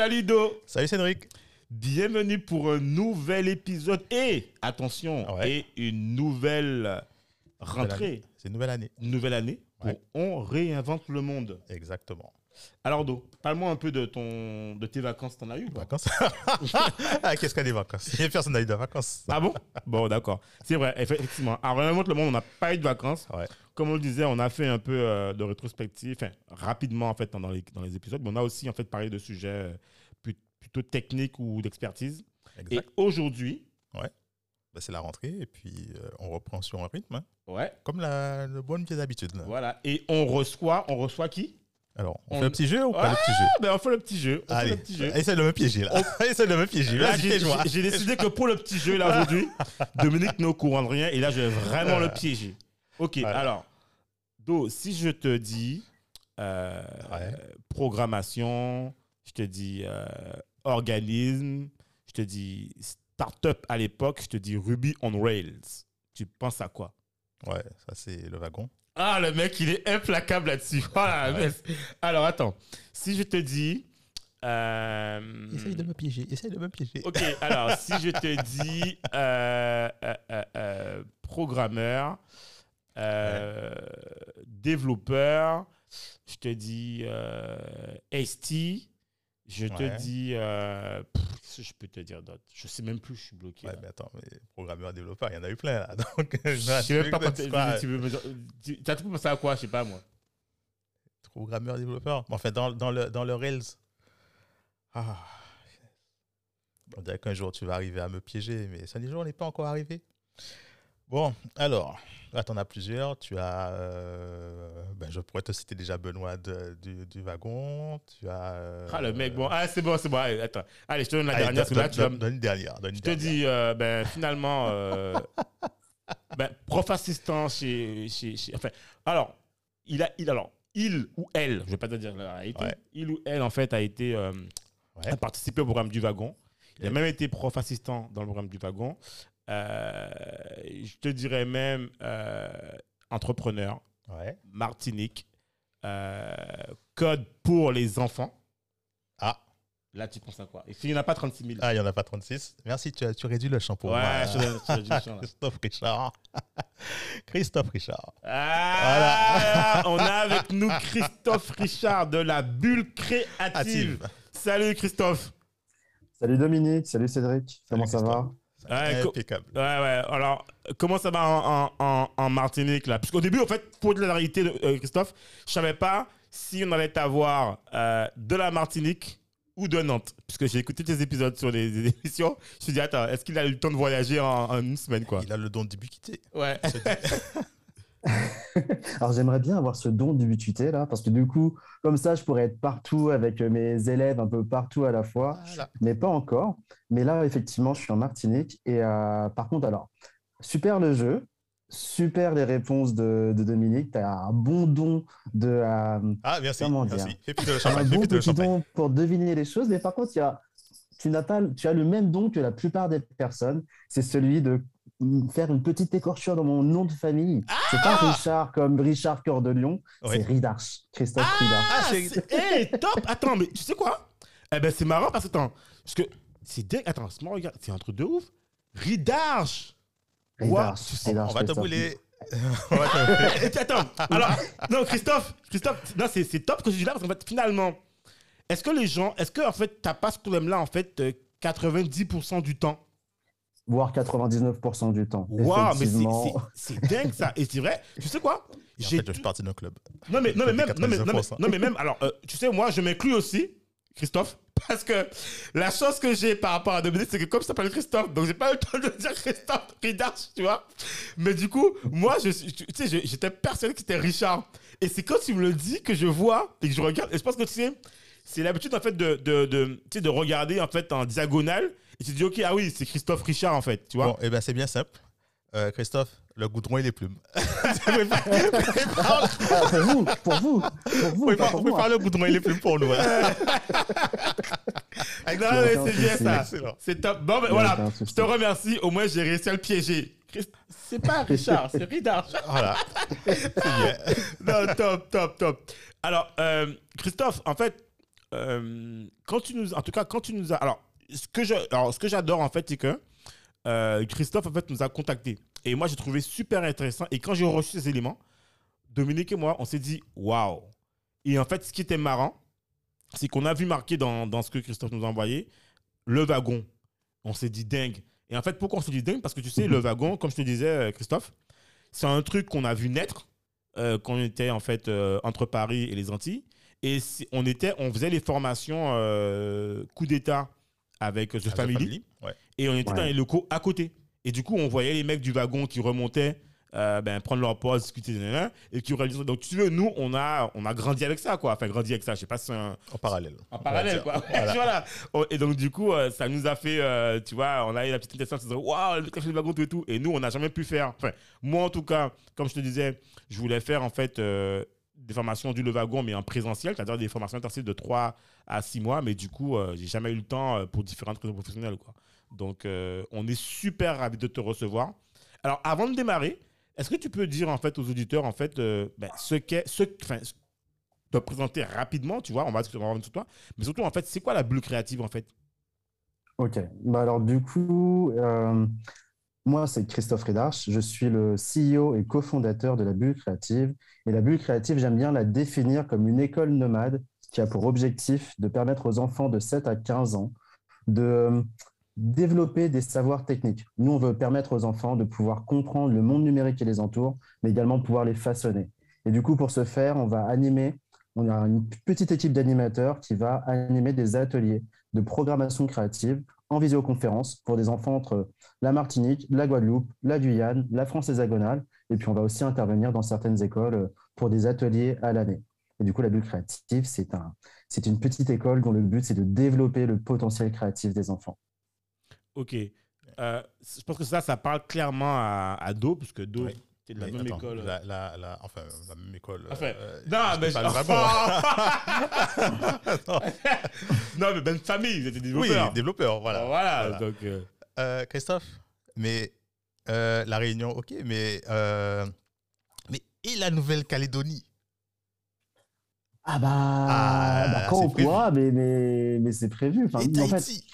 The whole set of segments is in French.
Salut Do Salut Cédric. Bienvenue pour un nouvel épisode et, attention, Ouais. et une nouvelle rentrée, C'est une nouvelle année. une nouvelle année pour Ouais. On réinvente le monde. Exactement. Alors Do, parle-moi un peu de, ton, de tes vacances, t'en as eu ou pas Vacances ah, Qu'est-ce qu'on a des vacances? Y personne n'a eu de vacances. Ah bon? Bon, d'accord. C'est vrai, effectivement. À Réinvente le monde, on n'a pas eu de vacances. Ouais. Comme on le disait, on a fait un peu euh, de rétrospective, enfin, rapidement en fait dans les, dans les épisodes, mais on a aussi en fait parlé de sujets euh, plutôt techniques ou d'expertise. Et aujourd'hui, Bah, c'est la rentrée et puis euh, on reprend sur un rythme, hein, ouais, comme la, la bonne vieille habitude. là. voilà. Et on reçoit, on reçoit qui? Alors, on, On- fait un petit jeu ou pas Ah, le petit jeu ben on fait le petit jeu. On fait Allez, le petit jeu. essaye de me piéger là. essaye de me piéger. Là, j'ai décidé que pour le petit jeu là aujourd'hui, Dominique n'est au courant de rien et là je vais vraiment le piéger. Ok, alors, Do, si je te dis euh, Ouais. programmation, je te dis euh, organisme, je te dis startup à l'époque, je te dis Ruby on Rails, tu penses à quoi? Ouais, ça c'est le wagon. Ah, le mec, il est implacable là-dessus. Ouais. mais- Alors, attends, si je te dis. euh, Essaye de me piéger. Essaye de me piéger. Ok, alors si je te dis euh, euh, programmeur, développeur, je te dis ST, je te Ouais. dis. euh, Qu'est-ce que je peux te dire d'autre? Je sais même plus, je suis bloqué. Ouais, là. mais attends, mais programmeur, développeur, il y en a eu plein là. Donc, je sais même pas quand tu veux T'as tout pensé à quoi? Je sais pas moi. Programmeur, développeur. Bon, enfin, dans, dans, le, dans le Rails. Ah. On dirait qu'un jour tu vas arriver à me piéger, mais ça, les jours, on n'est pas encore arrivé. Bon, alors, tu en as plusieurs. Tu as. euh, ben, je pourrais te citer déjà Benoît de- du, du wagon. Tu as. euh, Ah, le mec, bon, ah, c'est bon, c'est bon. Allez, attends. Allez, je te donne la allez, dernière. donne, là, tu donne- une dernière. donne une Je te dis, euh, ben, finalement, ben, prof assistant chez, chez, chez- Enfin, alors, il, a, il, alors, il ou elle, je ne vais pas te dire la réalité, Ouais. il ou elle, en fait, a été. Ouais. a participé au programme du wagon. Il a même été prof assistant dans le programme du wagon. Euh, je te dirais même euh, entrepreneur, Ouais. Martinique, euh, code pour les enfants. Ah. Là, tu penses à quoi? Et s'il n'y en a pas 36 000 Ah, il n'y en a pas 36. Merci, tu, as- tu réduis le champ pour Ouais, moi. je je. Christophe Richard. Christophe Richard. Ah, on a avec nous Christophe Richard de la bulle créative. Active. Salut Christophe. Salut Dominique, salut Cédric, comment ça va? Ouais, Impeccable. Ouais, ouais. Alors, comment ça va en, en- en- en Martinique là? Parce qu'au début, en fait, pour dire la réalité, euh, Christophe, je savais pas si on allait t'avoir euh, de la Martinique ou de Nantes. Puisque j'ai écouté tes épisodes sur les, les émissions. Je me suis dit, attends, est-ce qu'il a eu le temps de voyager en, en une semaine quoi? Il a le don d'ubiquité. Ouais. Alors j'aimerais bien avoir ce don d'ubiquité là, parce que du coup, comme ça, je pourrais être partout avec mes élèves un peu partout à la fois, Voilà. mais pas encore. Mais là, effectivement, je suis en Martinique et euh, par contre, alors, super le jeu, super les réponses de, de Dominique, tu as un bon don de... euh, Ah, merci. Comment dire? Merci. Fais Tu as un bon petit don pour deviner les choses, mais par contre, il y a, tu n'as pas, tu as le même don que la plupart des personnes, c'est celui de faire une petite écorchure dans mon nom de famille. c'est pas Richard comme Richard Cœur de Lion, Oui. c'est Ridarch, Christophe Ridarch. Ah, c'est- c'est hey, top Attends, mais tu sais quoi? Eh ben, c'est marrant parce que, attends, parce que c'est dingue. Attends, c'est marrant, regarde, c'est un truc de ouf. Ridarche Ridarch, tu sais, On Ridarch, va te Christophe. brûler. On va te puis, attends, alors, non, Christophe, Christophe, non, c'est c'est top que je dis là parce qu'en fait, finalement, est-ce que les gens, est-ce que, en fait, t'as pas ce problème-là, en fait, euh, 90% du temps? Voire 99% du temps. Waouh, mais c'est- Effectivement. c'est c'est dingue ça. Et c'est vrai, tu sais quoi? En J'ai fait, je suis parti d'un club. Non mais, non, mais même, non, mais, non, mais, 99%. non, mais même, alors, euh, tu sais, moi, je m'inclus aussi, Christophe, parce que la chance que j'ai par rapport à Dominique, c'est que comme ça s'appelle Christophe, donc j'ai pas eu le temps de dire Christophe Ridarch, tu vois. Mais du coup, moi, je, tu sais, j'étais persuadé que c'était Richard. Et c'est quand tu me le dis que je vois et que je regarde, et je pense que tu sais, c'est l'habitude en fait de, de, de, tu sais, de regarder en fait en diagonale et tu te dis ok ah oui c'est Christophe Richard en fait tu vois Bon, eh ben c'est bien simple. Euh, Christophe, le goudron et les plumes. Ah, pour vous, pour vous, pour vous, pas pour faire le goudron et les plumes pour nous. hein. non, mais c'est bien ça c'est top bon ben, voilà je te remercie au moins j'ai réussi à le piéger Christ- c'est pas Richard c'est Richard Voilà. C'est bien. non, top, top, top. Alors, euh, Christophe, en fait, euh, quand tu nous, en tout cas, quand tu nous as, alors, ce que je, alors, ce que j'adore en fait, c'est que euh, Christophe en fait nous a contactés et moi j'ai trouvé super intéressant et quand j'ai reçu ces éléments, Dominique et moi, on s'est dit waouh. Et en fait, ce qui était marrant, c'est qu'on a vu marqué dans, dans ce que Christophe nous a envoyé le wagon. On s'est dit dingue. Et en fait, pourquoi on s'est dit dingue? Parce que tu sais, le wagon, comme je te disais, euh, Christophe, c'est un truc qu'on a vu naître euh, quand on était en fait euh, entre Paris et les Antilles. Et on, était, on faisait les formations coup d'État avec The The Family. Family, ouais. Et on était Ouais. dans les locaux à côté. Et du coup, on voyait les mecs du wagon qui remontaient, euh, ben, prendre leur pause, discuter, et qui réalisaient. Donc, tu veux, nous, on a, on a grandi avec ça, quoi. Enfin, grandi avec ça. Je sais pas si c'est un, En parallèle. en on parallèle, quoi. Voilà. Voilà. Oh, Et donc, du coup, euh, ça nous a fait, euh, tu vois, on a eu la petite de se dire, waouh, le café du wagon, tout et tout. Et nous, on n'a jamais pu faire. Enfin, moi, en tout cas, comme je te disais, je voulais faire, en fait, euh, des formations du Le Wagon, mais en présentiel, c'est-à-dire des formations intensives de 3 à 6 mois. Mais du coup, euh, j'ai jamais eu le temps euh, pour différentes raisons professionnelles, quoi. Donc, euh, on est super ravis de te recevoir. Alors, avant de démarrer, est-ce que tu peux dire, en fait, aux auditeurs, en fait, euh, ben, ce qu'est, ce, enfin, te présenter rapidement, tu vois, on va va revenir sur toi, mais surtout, en fait, c'est quoi la bulle créative, en fait? Ok, bah alors du coup, moi c'est Christophe Redarche, je suis le CEO et cofondateur de la Bulle Créative. Et la Bulle Créative, j'aime bien la définir comme une école nomade qui a pour objectif de permettre aux enfants de 7 à 15 ans de euh, développer des savoirs techniques. Nous, on veut permettre aux enfants de pouvoir comprendre le monde numérique qui les entoure, mais également pouvoir les façonner. Et du coup, pour ce faire, on va animer, on a une petite équipe d'animateurs qui va animer des ateliers de programmation créative en visioconférence pour des enfants entre la Martinique, la Guadeloupe, la Guyane, la France hexagonale. Et puis, on va aussi intervenir dans certaines écoles euh, pour des ateliers à l'année. Et du coup, la bulle créative, c'est un, c'est une petite école dont le but, c'est de développer le potentiel créatif des enfants. Ok. Euh, je pense que ça, ça parle clairement à, à Do, parce que Do, Oui. C'est de la Mais même attends, école. La, la, la- enfin, la même école. Enfin, euh, non, je mais te je- vraiment. non, mais ben famille, vous êtes des oui, développeurs. développeur, voilà. Voilà, Voilà. donc. euh, Euh, Christophe, mais euh, la Réunion, ok, mais, euh, mais et la Nouvelle-Calédonie? Ah bah, Ah, bah, quand on prévu. pourra, mais, mais, mais c'est prévu. Enfin, et en fait, Tahiti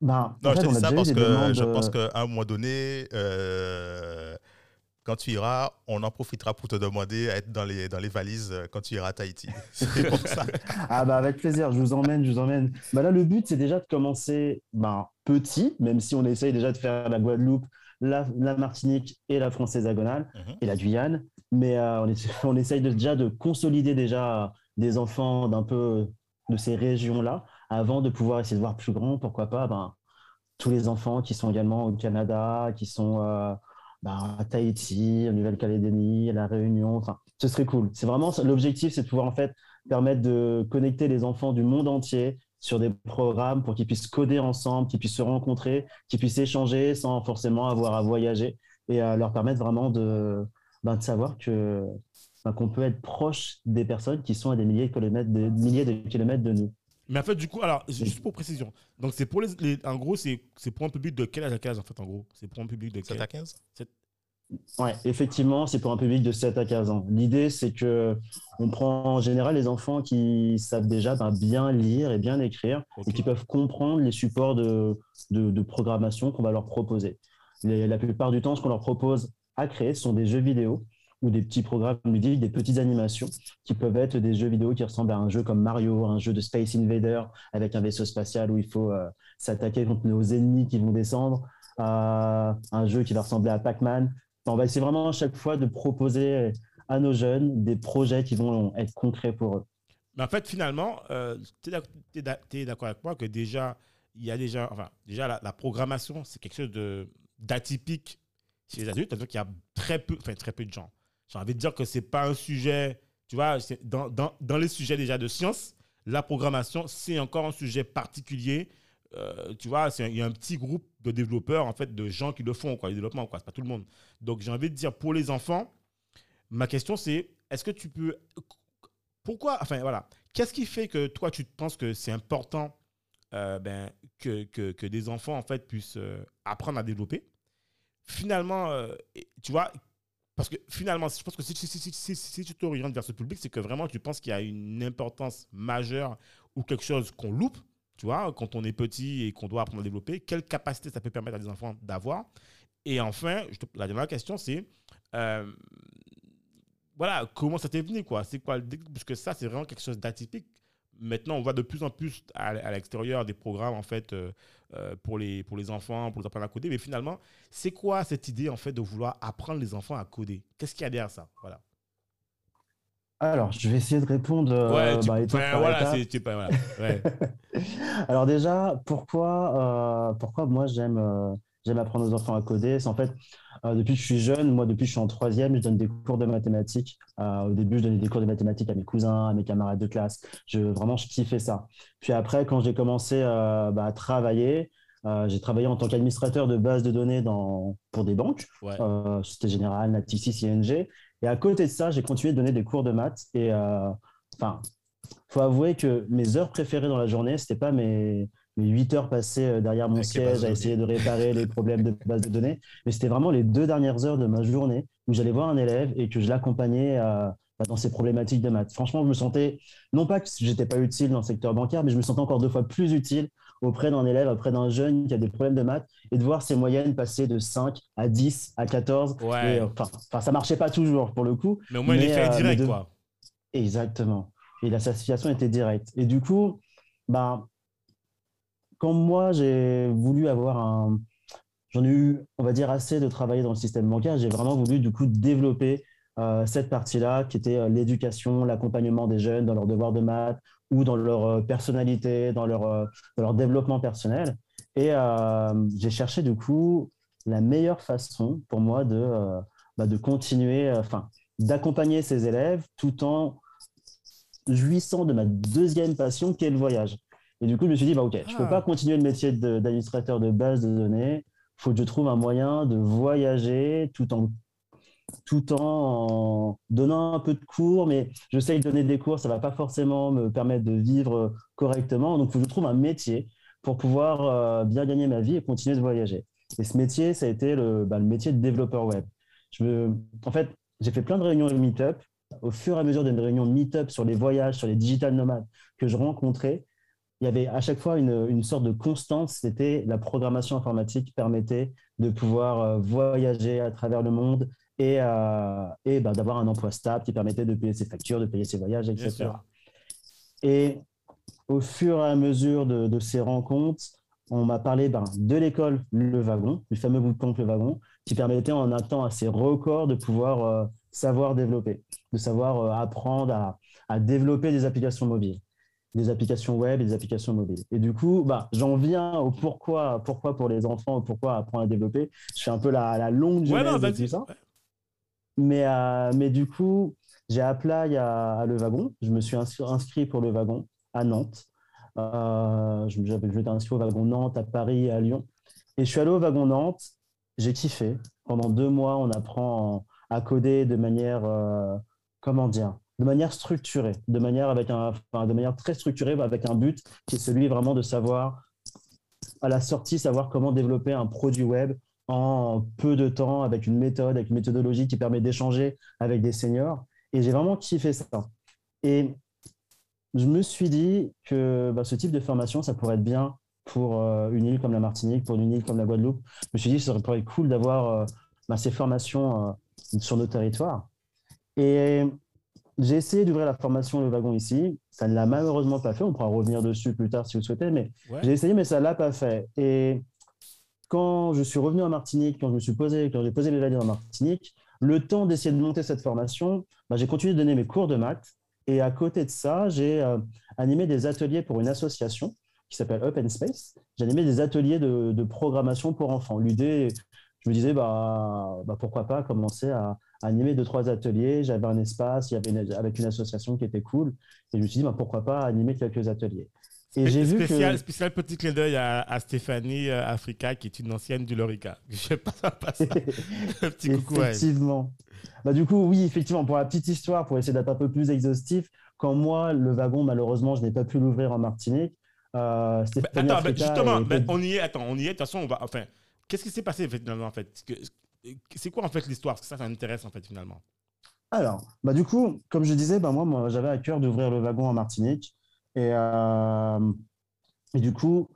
bah, Non, en je fait, te on dis ça parce que demandes, je pense euh, qu'à un moment donné, euh, quand tu iras, on en profitera pour te demander à être dans les, dans les valises euh, quand tu iras à Tahiti. C'est pour ça. Ah bah avec plaisir, je vous emmène, je vous emmène. Bah là, le but, c'est déjà de commencer ben, petit, même si on essaye déjà de faire la Guadeloupe, la, la Martinique et la France hexagonale Mhm. et la Guyane. Mais euh, on, essaye de- déjà de consolider déjà des enfants d'un peu de ces régions-là avant de pouvoir essayer de voir plus grand, pourquoi pas ben, tous les enfants qui sont également au Canada, qui sont euh, ben, à Tahiti, en Nouvelle-Calédonie, à La Réunion. Enfin, ce serait cool. C'est vraiment l'objectif, c'est de pouvoir en fait permettre de connecter les enfants du monde entier sur des programmes pour qu'ils puissent coder ensemble, qu'ils puissent se rencontrer, qu'ils puissent échanger sans forcément avoir à voyager et à leur permettre vraiment de, ben, de savoir que ben, qu'on peut être proche des personnes qui sont à des milliers de, kilomètres de nous. Mais en fait, du coup, alors, juste pour précision, donc c'est pour les, les- En gros, c'est c'est pour un public de quel âge à quel âge, en fait, en gros? C'est pour un public de 7 quel à 15 Ouais, effectivement, c'est pour un public de 7 à 15 ans. L'idée, c'est que on prend en général les enfants qui savent déjà ben, bien lire et bien écrire et qui peuvent comprendre les supports de, de, de programmation qu'on va leur proposer. Les- la plupart du temps, ce qu'on leur propose à créer ce sont des jeux vidéo ou des petits programmes ludiques, des petites animations qui peuvent être des jeux vidéo qui ressemblent à un jeu comme Mario, un jeu de Space Invader avec un vaisseau spatial où il faut euh, s'attaquer contre nos ennemis qui vont descendre, à un jeu qui va ressembler à Pac-Man. On va essayer vraiment à chaque fois de proposer à nos jeunes des projets qui vont être concrets pour eux. Mais en fait, finalement, tu es d'accord avec moi que déjà, il y a déjà, enfin, déjà la, programmation, c'est quelque chose d'atypique chez les adultes, c'est-à-dire qu'il y a très peu, enfin, très peu de gens. J'ai envie de dire que c'est pas un sujet, tu vois, dans, dans, dans les sujets déjà de science, la programmation, c'est encore un sujet particulier. Euh, tu vois, il y a un petit groupe de développeurs, en fait, de gens qui le font, quoi, le développement, quoi. C'est pas tout le monde. Donc, j'ai envie de dire, pour les enfants, ma question, c'est est-ce que tu peux. Pourquoi. Enfin, voilà. Qu'est-ce qui fait que toi, tu penses que c'est important euh, ben, que, que, que des enfants, en fait, puissent euh, apprendre à développer? Finalement, tu vois, parce que finalement, je pense que si, si, si, si, tu t'orientes vers ce public, c'est que vraiment tu penses qu'il y a une importance majeure ou quelque chose qu'on loupe, tu vois, quand on est petit et qu'on doit apprendre à développer, quelle capacité ça peut permettre à des enfants d'avoir. Et enfin, la dernière question, c'est euh, voilà, comment ça t'est venu, quoi? C'est quoi Parce que ça, c'est vraiment quelque chose d'atypique. Maintenant, on voit de plus en plus à, à l'extérieur des programmes, en fait, euh, euh, pour, les, pour les enfants, pour les apprendre à coder. Mais finalement, c'est quoi cette idée, en fait, de vouloir apprendre les enfants à coder? Qu'est-ce qu'il y a derrière ça? Voilà. Alors, je vais essayer de répondre tu- bah, étape enfin, par voilà, étape. c'est c'est pas. Voilà. Ouais. Alors déjà, pourquoi, euh, pourquoi moi j'aime j'aime apprendre aux enfants à coder? C'est en fait, euh, depuis que je suis jeune, moi depuis que je suis en troisième, je donne des cours de mathématiques. Euh, au début, je donnais des cours de mathématiques à mes cousins, à mes camarades de classe. Je, vraiment, je kiffais ça. Puis après, quand j'ai commencé euh, bah, à travailler, j'ai travaillé en tant qu'administrateur de base de données dans, pour des banques, Ouais. Société Générale, Natixis, ING. Et à côté de ça, j'ai continué de donner des cours de maths. Et enfin, faut avouer que mes heures préférées dans la journée, c'était pas mes, mes 8 heures passées euh, derrière mon siège à essayer de réparer les problèmes de base de données, mais c'était vraiment les deux dernières heures de ma journée où j'allais voir un élève et que je l'accompagnais euh, bah, dans ses problématiques de maths. Franchement, je me sentais, non pas que j'étais pas utile dans le secteur bancaire, mais je me sentais encore deux fois plus utile auprès d'un élève, auprès d'un jeune qui a des problèmes de maths et de voir ses moyennes passer de 5 à 10 à 14. Ouais. Et, euh, Enfin, ça marchait pas toujours pour le coup, Mais au moins, Mais, l'effet est euh, direct, mais de- quoi. Exactement. Et la situation était directe. Et du coup, ben, quand moi j'ai voulu avoir un. J'en ai eu, on va dire, assez de travailler dans le système bancaire, j'ai vraiment voulu du coup développer euh, cette partie-là qui était euh, l'éducation, l'accompagnement des jeunes dans leurs devoirs de maths ou dans leur euh, personnalité, dans leur, leur développement personnel. Et j'ai cherché du coup la meilleure façon pour moi de, bah, de continuer, enfin, d'accompagner ces élèves tout en jouissant de ma deuxième passion qui est le voyage. Et du coup, je me suis dit, bah, OK, je ne peux Ah. pas continuer le métier d'administrateur de base de données. Il faut que je trouve un moyen de voyager tout en, tout en donnant un peu de cours, mais je sais que donner des cours, ça ne va pas forcément me permettre de vivre correctement. Donc, il faut que je trouve un métier pour pouvoir euh, bien gagner ma vie et continuer de voyager. Et ce métier, ça a été le, bah, le métier de développeur web. Je me- en fait, j'ai fait plein de réunions de meet-up. Au fur et à mesure des réunions de meet-up sur les voyages, sur les digital nomades que je rencontrais, il y avait à chaque fois une, une sorte de constance. C'était la programmation informatique qui permettait de pouvoir euh, voyager à travers le monde et, euh, et bah, d'avoir un emploi stable qui permettait de payer ses factures, de payer ses voyages, etc. Et au fur et à mesure de, de ces rencontres, on m'a parlé ben, de l'école Le Wagon, du fameux bootcamp Le Wagon, qui permettait en un temps assez record de pouvoir euh, savoir développer, de savoir euh, apprendre à, à développer des applications mobiles, des applications web et des applications mobiles. Et du coup, bah, j'en viens au pourquoi, pourquoi pour les enfants, pourquoi apprendre à développer. Je fais un peu la, la longue Ouais, de tout ça. Ouais. Mais, euh, mais du coup, j'ai appelé à, à Le Wagon. Je me suis inscrit, pour Le Wagon à Nantes. Euh, je m'étais inscrit au Wagon Nantes, à Paris et à Lyon. Et je suis allé au Wagon Nantes. J'ai kiffé. Pendant deux mois, on apprend à coder de manière, euh, comment dire, de manière structurée, de manière, avec un, de manière très structurée, avec un but qui est celui vraiment de savoir, à la sortie, savoir comment développer un produit web en peu de temps, avec une méthode, avec une méthodologie qui permet d'échanger avec des seniors. Et j'ai vraiment kiffé ça. Et je me suis dit que bah, ce type de formation, ça pourrait être bien pour euh, une île comme la Martinique, pour une île comme la Guadeloupe. Je me suis dit que ça pourrait être cool d'avoir euh, bah, ces formations euh, sur nos territoires. Et j'ai essayé d'ouvrir la formation Le Wagon ici. Ça ne l'a malheureusement pas fait. On pourra revenir dessus plus tard si vous souhaitez, mais Ouais. j'ai essayé, mais ça ne l'a pas fait. Et quand je suis revenu en Martinique, quand je me suis posé, quand j'ai posé les valises en Martinique, le temps d'essayer de monter cette formation, bah, j'ai continué de donner mes cours de maths. Et à côté de ça, j'ai euh, animé des ateliers pour une association qui s'appelle Open Space. J'ai animé des ateliers de, de programmation pour enfants. L'idée, je me disais, bah, bah pourquoi pas commencer à, animer deux, trois ateliers. J'avais un espace, il y avait avec une association qui était cool. Et je me suis dit, bah, pourquoi pas animer quelques ateliers. Et j'ai vu que... Spécial petit clin d'œil à, Stéphanie euh, Africa, qui est une ancienne du Lorica. Je sais pas ça. Un petit coucou Effectivement. Bah, du coup, oui, effectivement, pour la petite histoire, pour essayer d'être un peu plus exhaustif, quand moi, le wagon, malheureusement, je n'ai pas pu l'ouvrir en Martinique. Euh, Stéphanie attends, justement, on y est, attends, on y est. De toute façon, on va. Enfin, qu'est-ce qui s'est passé finalement en fait? C'est quoi en fait l'histoire? Parce que ça, ça m'intéresse en fait finalement. Alors, bah, du coup, comme je disais, bah, moi, moi j'avais à cœur d'ouvrir le wagon en Martinique. Et, euh, et du coup,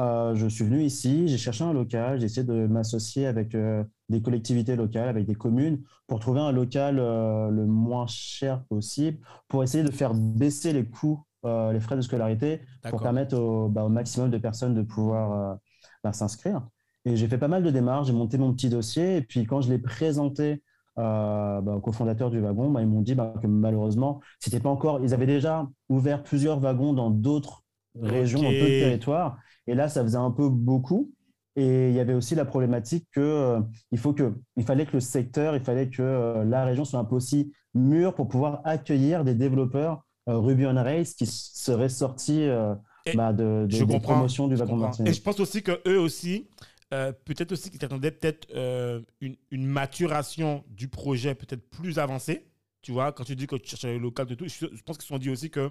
euh, je suis venu ici, j'ai cherché un local, j'ai essayé de m'associer avec euh, des collectivités locales, avec des communes, pour trouver un local le moins cher possible, pour essayer de faire baisser les coûts, les frais de scolarité, pour permettre au, bah, au, maximum de personnes de pouvoir bah, s'inscrire. Et j'ai fait pas mal de démarches, j'ai monté mon petit dossier, et puis quand je l'ai présenté euh, bah, cofondateurs du wagon, bah, ils m'ont dit bah, que malheureusement, c'était pas encore. Ils avaient déjà ouvert plusieurs wagons dans d'autres régions, dans d'autres territoires. Et là, ça faisait un peu beaucoup. Et il y avait aussi la problématique que euh, il faut que, il fallait que le secteur, il fallait que euh, la région soit un peu aussi mûre pour pouvoir accueillir des développeurs Ruby on Rails qui seraient sortis bah, de, de, des promotions du wagon Martinique. Et je pense aussi que eux aussi, euh, peut-être aussi qu'ils attendaient peut-être euh, une, maturation du projet peut-être plus avancée. Tu vois, quand tu dis que tu cherches le local de tout, je, pense qu'ils se sont dit aussi que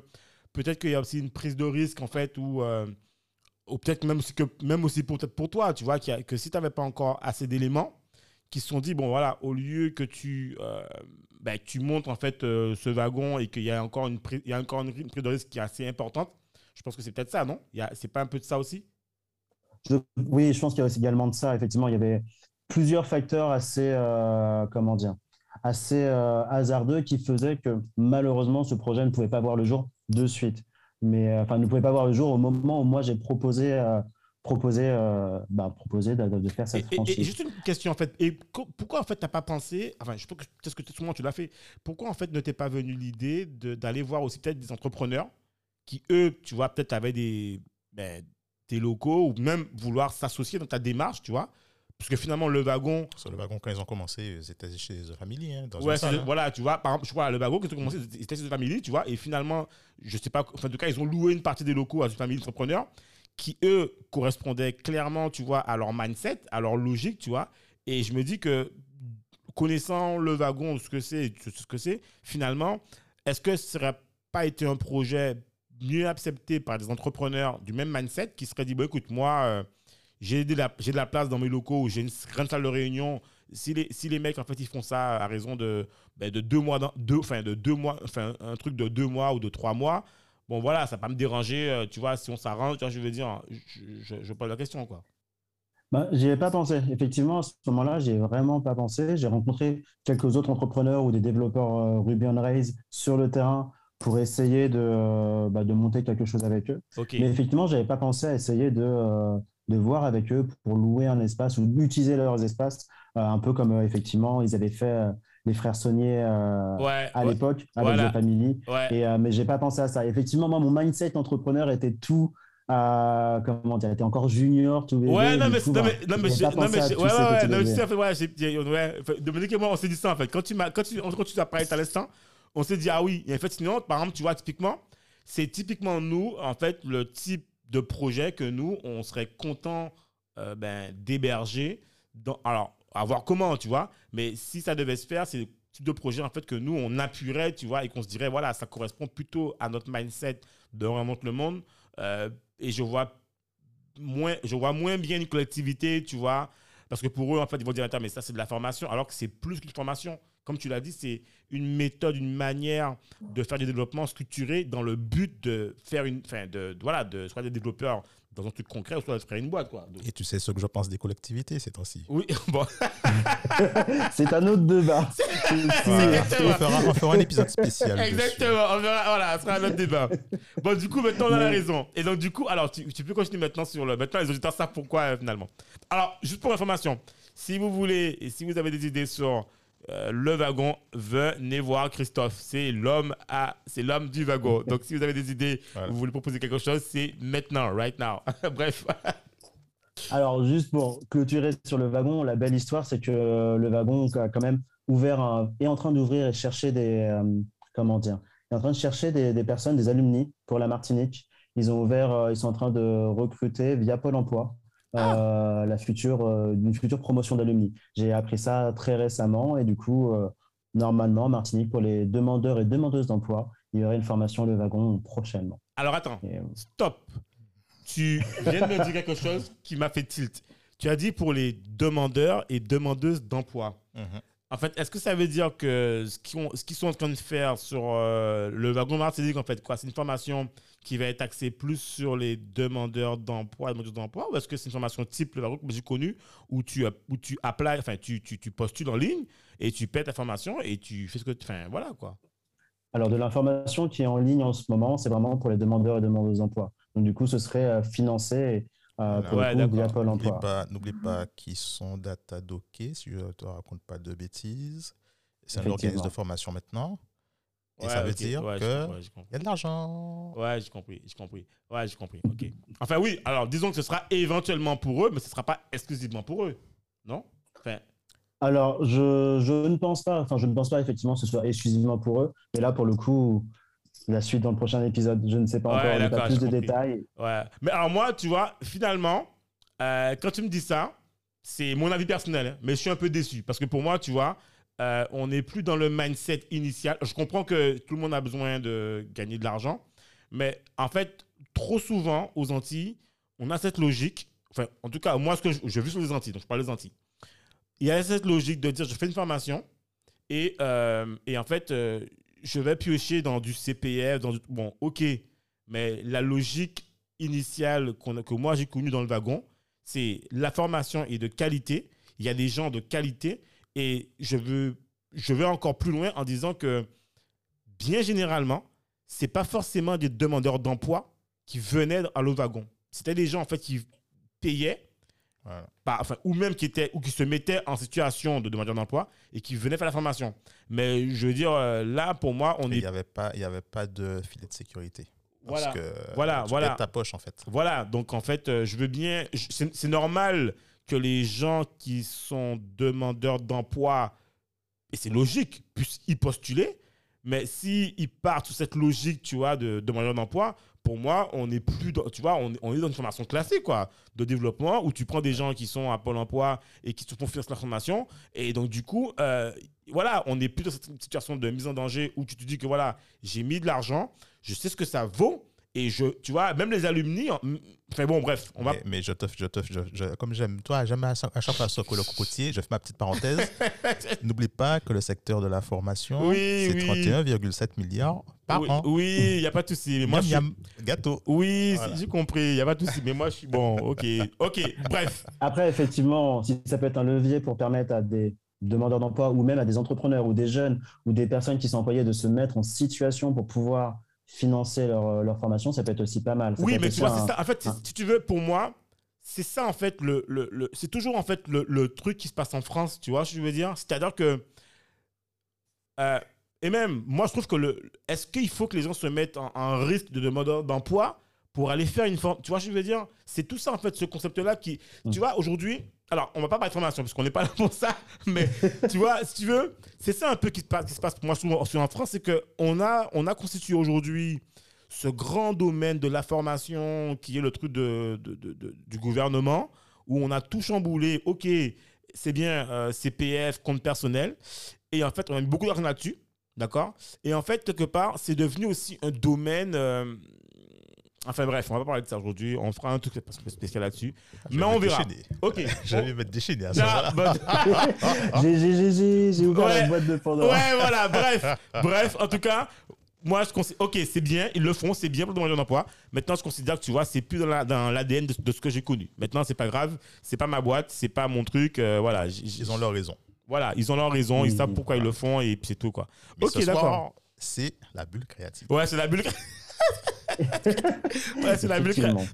peut-être qu'il y a aussi une prise de risque en fait, ou, euh, peut-être même aussi, que, même aussi pour, pour toi, tu vois, que si tu n'avais pas encore assez d'éléments, qui se sont dit, bon voilà, au lieu que tu, ben, tu montes en fait ce wagon et qu'il y a encore, une, il y a encore une, prise de risque qui est assez importante, je pense que c'est peut-être ça, non? C'est pas un peu de ça aussi? Oui, je pense qu'il y a aussi également de ça. Effectivement, il y avait plusieurs facteurs assez, euh, comment dire, assez euh, hasardeux qui faisaient que malheureusement ce projet ne pouvait pas voir le jour de suite. Mais euh, enfin, ne pouvait pas voir le jour au moment où moi j'ai proposé, proposé, bah, proposé de, faire cette franchise. Et, juste une question en fait. Et pourquoi en fait t'as pas pensé, enfin, je pense que peut-être que tout le monde tu l'as fait. Pourquoi en fait ne t'est pas venu l'idée d'aller voir aussi peut-être des entrepreneurs qui eux, tu vois, peut-être avaient des ben, tes locaux ou même vouloir s'associer dans ta démarche, tu vois. Parce que finalement, le wagon. Sur le wagon, quand ils ont commencé, c'était chez The Family. Hein, dans ouais, hein. voilà, tu vois. Par exemple, je vois, le wagon, quand ils ont commencé, c'était chez The Family, tu vois. Et finalement, je sais pas, enfin, en tout cas, ils ont loué une partie des locaux à The Family Entrepreneurs qui, eux, correspondaient clairement, tu vois, à leur mindset, à leur logique, tu vois. Et je me dis que, connaissant le wagon, ce que c'est, ce que c'est, finalement, est-ce que ce serait pas été un projet mieux accepté par des entrepreneurs du même mindset qui seraient dit bon, écoute, moi, euh, j'ai de, la, de la place dans mes locaux, j'ai une grande salle de réunion. Si les, si les mecs, en fait, ils font ça à raison de, ben, de deux mois, enfin, de un truc de deux mois ou de trois mois, bon, voilà, ça va pas me déranger, euh, tu vois, si on s'arrange, je veux dire, je, je, pose la question, quoi. Bah, j'y ai pas pensé. Effectivement, à ce moment-là, j'ai vraiment pas pensé. J'ai rencontré quelques autres entrepreneurs ou des développeurs euh, Ruby on Rails sur le terrain pour essayer de, euh, bah, de monter quelque chose avec eux. Mais effectivement, je n'avais pas pensé à essayer de, euh, de voir avec eux pour louer un espace ou utiliser leurs espaces, euh, un peu comme effectivement ils avaient fait les frères Saunier à l'époque avec voilà. Family. Et, mais je n'ai pas pensé à ça. Effectivement, moi, mon mindset entrepreneur était tout. comment dire, était encore junior, tout Ouais, non, mais, non, mais, non, mais, non, mais, ouais, ouais, ouais, ouais, Dominique et moi, on s'est dit ça, en fait. Quand tu m'as, quand tu, quand tu as parlé à l'instant, on s'est dit, ah oui, et en fait, sinon, par exemple, tu vois, typiquement, c'est typiquement nous, en fait, le type de projet que nous, on serait content euh, ben, d'héberger. Alors, à voir comment, tu vois, mais si ça devait se faire, c'est le type de projet, en fait, que nous, on appuierait, tu vois, et qu'on se dirait, voilà, ça correspond plutôt à notre mindset de remonter le monde. Euh, et je vois moins, je vois moins bien une collectivité, tu vois, parce que pour eux, en fait, ils vont dire, attends, mais ça, c'est de la formation, alors que c'est plus qu'une formation comme tu l'as dit, c'est une méthode, une manière de faire des développements structurés dans le but de faire une, enfin, de, voilà, de soit des développeurs dans un truc concret, ou soit de faire une boîte, quoi. Et tu sais ce que je pense des collectivités, c'est aussi. Oui, bon. c'est un autre débat. on, fera, un épisode spécial. Exactement, on verra, voilà, ce sera un autre débat. Bon, du coup, maintenant, on a la raison. Et donc, du coup, alors, tu, peux continuer maintenant sur le. Maintenant, les auditeurs savent pourquoi, euh, finalement. Alors, juste pour information, si vous voulez, et si vous avez des idées sur euh, le wagon, venez voir Christophe. C'est l'homme à, c'est l'homme du wagon. Donc, si vous avez des idées, vous voulez proposer quelque chose, c'est maintenant, right now. Bref. Alors, juste pour clôturer sur le wagon, la belle histoire, c'est que euh, le wagon a quand même ouvert, un- est en train d'ouvrir et chercher des, euh, comment dire, est en train de chercher des, des personnes, des alumni pour la Martinique. Ils ont ouvert, euh, ils sont en train de recruter via Pôle Emploi euh, la future, euh, une future promotion d'alumni. J'ai appris ça très récemment et du coup, euh, normalement, en Martinique, pour les demandeurs et demandeuses d'emploi, il y aurait une formation le wagon prochainement. Alors attends, Et, euh, stop. Tu viens de me dire quelque chose qui m'a fait tilt. Tu as dit pour les demandeurs et demandeuses d'emploi. Mhm. En fait, est-ce que ça veut dire que ce qu'ils sont en train de faire sur euh, le wagon Martinique, en fait, quoi, c'est une formation qui va être axée plus sur les demandeurs d'emploi, demandeuses d'emploi, ou est-ce que c'est une formation type le wagon que j'ai connu où tu où tu applies, enfin tu, tu, tu postules en ligne et tu paies ta formation et tu fais ce que enfin voilà quoi. Alors, de l'information qui est en ligne en ce moment, c'est vraiment pour les demandeurs et demandeuses d'emploi. Donc, du coup, ce serait euh, financé euh, pour Ouais, le coup, via d'accord. Pôle N'oublie pas, pas qu'ils sont data dockés, si je ne te raconte pas de bêtises. C'est un organisme de formation maintenant. Et Ouais, ça veut dire ouais, que j'ai- ouais, j'ai compris. il y a de l'argent. Ouais, j'ai compris, j'ai compris. Ouais, j'ai compris. Ok. Enfin oui, alors disons que ce sera éventuellement pour eux, mais ce sera pas exclusivement pour eux, non? Enfin, Alors, je, je ne pense pas, enfin, je ne pense pas effectivement que ce soit exclusivement pour eux. Mais là, pour le coup, la suite dans le prochain épisode, je ne sais pas Ouais, encore, pas plus de compris. détails. Ouais. Mais alors moi, tu vois, finalement, euh, quand tu me dis ça, c'est mon avis personnel, hein, mais je suis un peu déçu parce que pour moi, tu vois, euh, on n'est plus dans le mindset initial. Je comprends que tout le monde a besoin de gagner de l'argent, mais en fait, trop souvent aux Antilles, on a cette logique. Enfin, en tout cas, moi, ce que je- j'ai vu sur les Antilles, donc je parle des Antilles, il y a cette logique de dire je fais une formation et, euh, et en fait, euh, je vais piocher dans du CPF, dans du... Bon, ok, mais la logique initiale que moi j'ai connue dans le wagon, c'est la formation est de qualité, il y a des gens de qualité. Et je veux, je vais encore plus loin en disant que bien généralement, c'est pas forcément des demandeurs d'emploi qui venaient à le wagon. C'était des gens en fait qui payaient Voilà. pas- enfin, ou même qui étaient ou qui se mettaient en situation de demandeur d'emploi et qui venaient faire la formation. Mais je veux dire, euh, là, pour moi, on Et Il est. n'y avait, pas- il y avait pas de filet de sécurité. Parce Voilà. que Voilà, tu voilà. ta poche, en fait. Voilà, donc en fait, euh, je veux bien. C'est normal que les gens qui sont demandeurs d'emploi, et c'est logique, puissent y postuler. Mais s'ils partent sous cette logique, tu vois, de demandeur d'emploi, pour moi, on n'est plus dans, tu vois, on, est dans une formation classique, quoi, de développement, où tu prends des gens qui sont à Pôle emploi et qui te font faire la formation. Et donc, du coup, euh, voilà, on n'est plus dans cette situation de mise en danger où tu te dis que, voilà, j'ai mis de l'argent, je sais ce que ça vaut, et je, tu vois, même les alumni, en- enfin bon, bref, on va... Mais, mais je te, je te, je- je- comme j'aime, toi, j'aime à, chaque- à chaque fois que le cocotier, je fais ma petite parenthèse. N'oublie pas que le secteur de la formation, Oui, c'est oui. 31,7 milliards par oui, an. oui, il n'y a pas de souci. Mais Moi, Miam, je gâteau. Oui, Voilà. j'ai compris, il n'y a pas de souci. Mais moi, je suis bon, ok, ok, bref. Après, effectivement, si ça peut être un levier pour permettre à des demandeurs d'emploi ou même à des entrepreneurs ou des jeunes ou des personnes qui sont employées de se mettre en situation pour pouvoir financer leur, euh, leur formation, ça peut être aussi pas mal. Ça Oui, mais tu vois, c'est ça. En fait, si- un- si tu veux, pour moi, c'est ça, en fait, le, le, le- c'est toujours, en fait, le, le truc qui se passe en France, tu vois ce que je veux dire? C'est-à-dire que... euh, et même, moi, je trouve que le... Est-ce qu'il faut que les gens se mettent en, en risque de demandeur d'emploi pour aller faire une forme... Tu vois ce que je veux dire? C'est tout ça, en fait, ce concept-là qui... Mm. Tu vois, aujourd'hui... Alors, on va pas parler de formation, parce qu'on n'est pas là pour ça, mais tu vois, si tu veux, c'est ça un peu qui se passe, qui se passe pour moi souvent souvent en France, c'est qu'on a, on a constitué aujourd'hui ce grand domaine de la formation qui est le truc de, du gouvernement, où on a tout chamboulé. OK, c'est bien euh, CPF, compte personnel. Et en fait, on a mis beaucoup d'argent là-dessus. D'accord? Et en fait, quelque part, c'est devenu aussi un domaine. euh, Enfin bref, on va pas parler de ça aujourd'hui. On fera un truc spécial là-dessus. Je Mais on verra. déchaîner. OK. Je vais me déchaîner à ce Ah, moment-là. bon. J'ai- ouvert Ouais. la boîte de Pandore. Ouais, voilà, bref. Bref, en tout cas, moi, je considère. Ok, c'est bien, ils le font, c'est bien pour le demandeur d'emploi. Maintenant, je considère que, tu vois, c'est plus dans la- dans l'ADN de, de ce que j'ai connu. Maintenant, c'est pas grave, c'est pas ma boîte, c'est pas mon truc. euh, voilà, j- j- Ils ont leur raison. Voilà, ils ont leur raison, ils savent pourquoi ils le font et puis c'est tout, quoi. Mais Ok, ce soir, d'accord. c'est la bulle créative. Ouais, c'est la bulle. ouais, c'est la.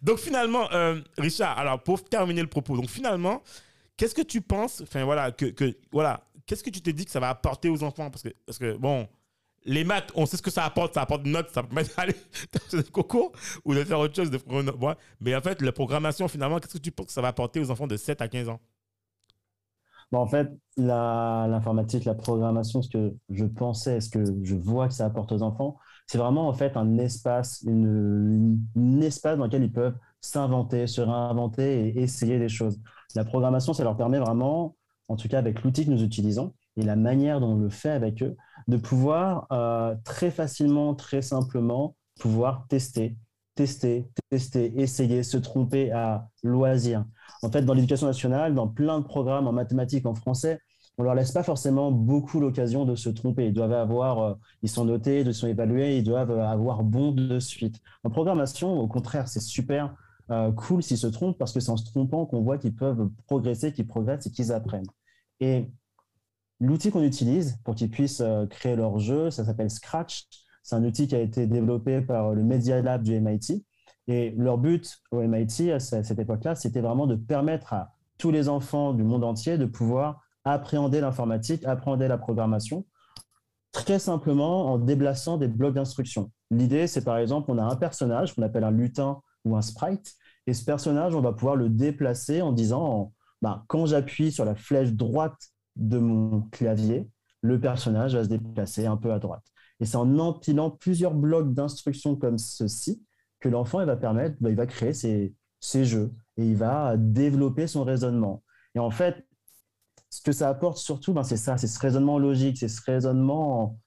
Donc, finalement, euh, Richard, alors, pour terminer le propos, donc, finalement, qu'est-ce que tu penses, enfin, voilà, que, que voilà, qu'est-ce que tu t'es dit que ça va apporter aux enfants? Parce que, parce que bon, les maths, on sait ce que ça apporte. Ça apporte des notes, ça permet d'aller dans des concours ou de faire autre chose. De... ouais. Mais en fait, la programmation, finalement, qu'est-ce que tu penses que ça va apporter aux enfants de 7 à 15 ans? Bon, en fait, la- l'informatique, la, programmation, ce que je pensais, ce que je vois que ça apporte aux enfants, c'est vraiment en fait un espace, une, une- un espace dans lequel ils peuvent s'inventer, se réinventer et essayer des choses. La programmation, ça leur permet vraiment, en tout cas avec l'outil que nous utilisons et la manière dont on le fait avec eux, de pouvoir euh, très facilement, très simplement, pouvoir tester, tester, tester, essayer, se tromper à loisir. En fait, dans l'éducation nationale, dans plein de programmes en mathématiques, en français, on leur laisse pas forcément beaucoup l'occasion de se tromper. Ils doivent avoir, euh, ils sont notés, ils sont évalués, ils doivent avoir bon de suite. En programmation, au contraire, c'est super euh, cool s'ils se trompent parce que c'est en se trompant qu'on voit qu'ils peuvent progresser, qu'ils progressent et qu'ils apprennent. Et l'outil qu'on utilise pour qu'ils puissent euh, créer leur jeu, ça s'appelle Scratch. C'est un outil qui a été développé par le Media Lab du MIT. Et leur but au MIT à cette époque-là, c'était vraiment de permettre à tous les enfants du monde entier de pouvoir appréhender l'informatique, appréhender la programmation, très simplement en déplaçant des blocs d'instructions. L'idée, c'est par exemple, on a un personnage qu'on appelle un lutin ou un sprite, et ce personnage, on va pouvoir le déplacer en disant, ben, quand j'appuie sur la flèche droite de mon clavier, le personnage va se déplacer un peu à droite. Et c'est en empilant plusieurs blocs d'instructions comme ceci que l'enfant va permettre, ben, il va créer ses, ses jeux et il va développer son raisonnement. Et en fait, ce que ça apporte surtout, ben, c'est ça, c'est ce raisonnement logique, c'est ce raisonnement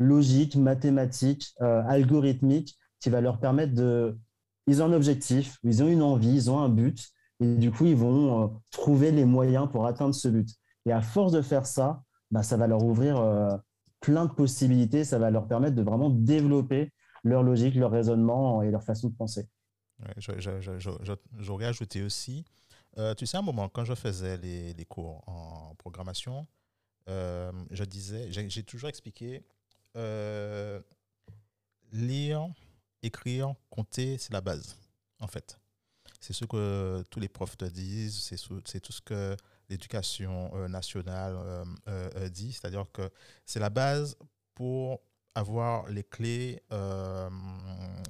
logique, mathématique, euh, algorithmique, qui va leur permettre de... Ils ont un objectif, ils ont une envie, ils ont un but, et du coup, ils vont euh, trouver les moyens pour atteindre ce but. Et à force de faire ça, ben, ça va leur ouvrir euh, plein de possibilités, ça va leur permettre de vraiment développer leur logique, leur raisonnement et leur façon de penser. Ouais, J'aurais ajouté aussi, euh, tu sais, à un moment, quand je faisais les, cours en programmation, euh, je disais, j'ai toujours expliqué, euh, lire, écrire, compter, c'est la base, en fait. C'est ce que tous les profs te disent, c'est ce- c'est tout ce que l'éducation nationale dit, c'est-à-dire que c'est la base pour avoir les clés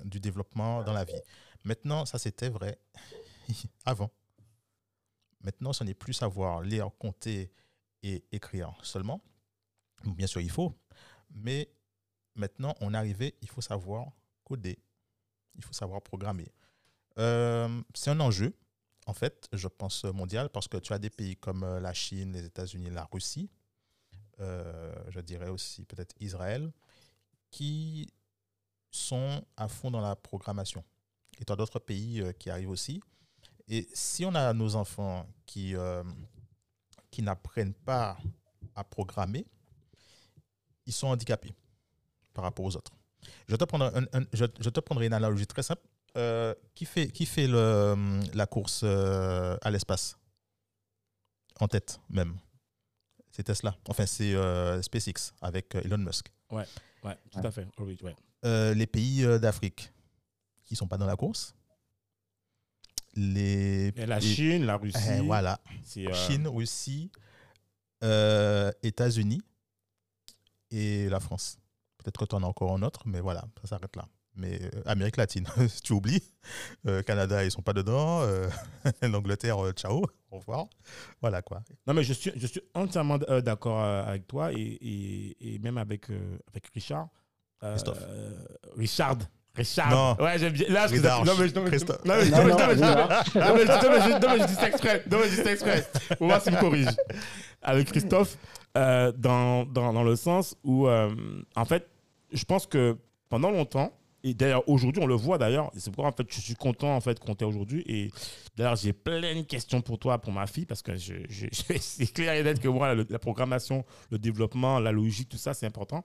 du développement dans la vie. Maintenant, ça c'était vrai avant. Maintenant, ce n'est plus savoir lire, compter et écrire seulement. Bien sûr, il faut. Mais maintenant, on est arrivé, il faut savoir coder. Il faut savoir programmer. Euh, c'est un enjeu, en fait, je pense mondial, parce que tu as des pays comme euh, la Chine, les États-Unis, la Russie, euh, je dirais aussi peut-être Israël, qui sont à fond dans la programmation. Et tu as d'autres pays qui arrivent aussi. Et si on a nos enfants qui, euh, qui n'apprennent pas à programmer, ils sont handicapés par rapport aux autres. Je te prendrai, un- un- je, je te prendrai une analogie très simple. Euh, qui fait, qui fait le, la course euh, à l'espace? En tête, même. C'est Tesla. Enfin, c'est euh, SpaceX avec Elon Musk. Ouais, tout à fait. Oui, ouais. Euh, les pays d'Afrique qui sont pas dans la course. Les, Et la Chine, la Russie. Eh, voilà. euh, Chine, Russie, euh, États-Unis et la France. Peut-être que tu en as encore un autre, mais voilà, ça s'arrête là. Mais euh, Amérique latine, tu oublies. Euh, Canada, ils sont pas dedans. L'Angleterre, ciao, au revoir. Voilà quoi. Non, mais je suis, je suis entièrement d'accord avec toi et, et, et même avec, avec Richard. Christophe. Richard. Richard. Non. Ouais, j'aime bien. Là, je Richard. non, mais, non, mais, Christophe. non, mais, Non, non, non, mais, non, mais, Richard. non, mais, non, mais, je- non, mais je dis ça exprès. Non, mais je dis ça exprès. Pour voir s'il me corrige. Avec Christophe, euh, dans, dans, dans le sens où, euh, en fait, je pense que pendant longtemps, et d'ailleurs aujourd'hui, on le voit d'ailleurs, et c'est pourquoi en fait, je suis content en fait qu'on t'ait aujourd'hui. Et d'ailleurs, j'ai plein de questions pour toi, pour ma fille, parce que je, je- je- c'est clair et net que moi, la programmation, le développement, la logique, tout ça, c'est important.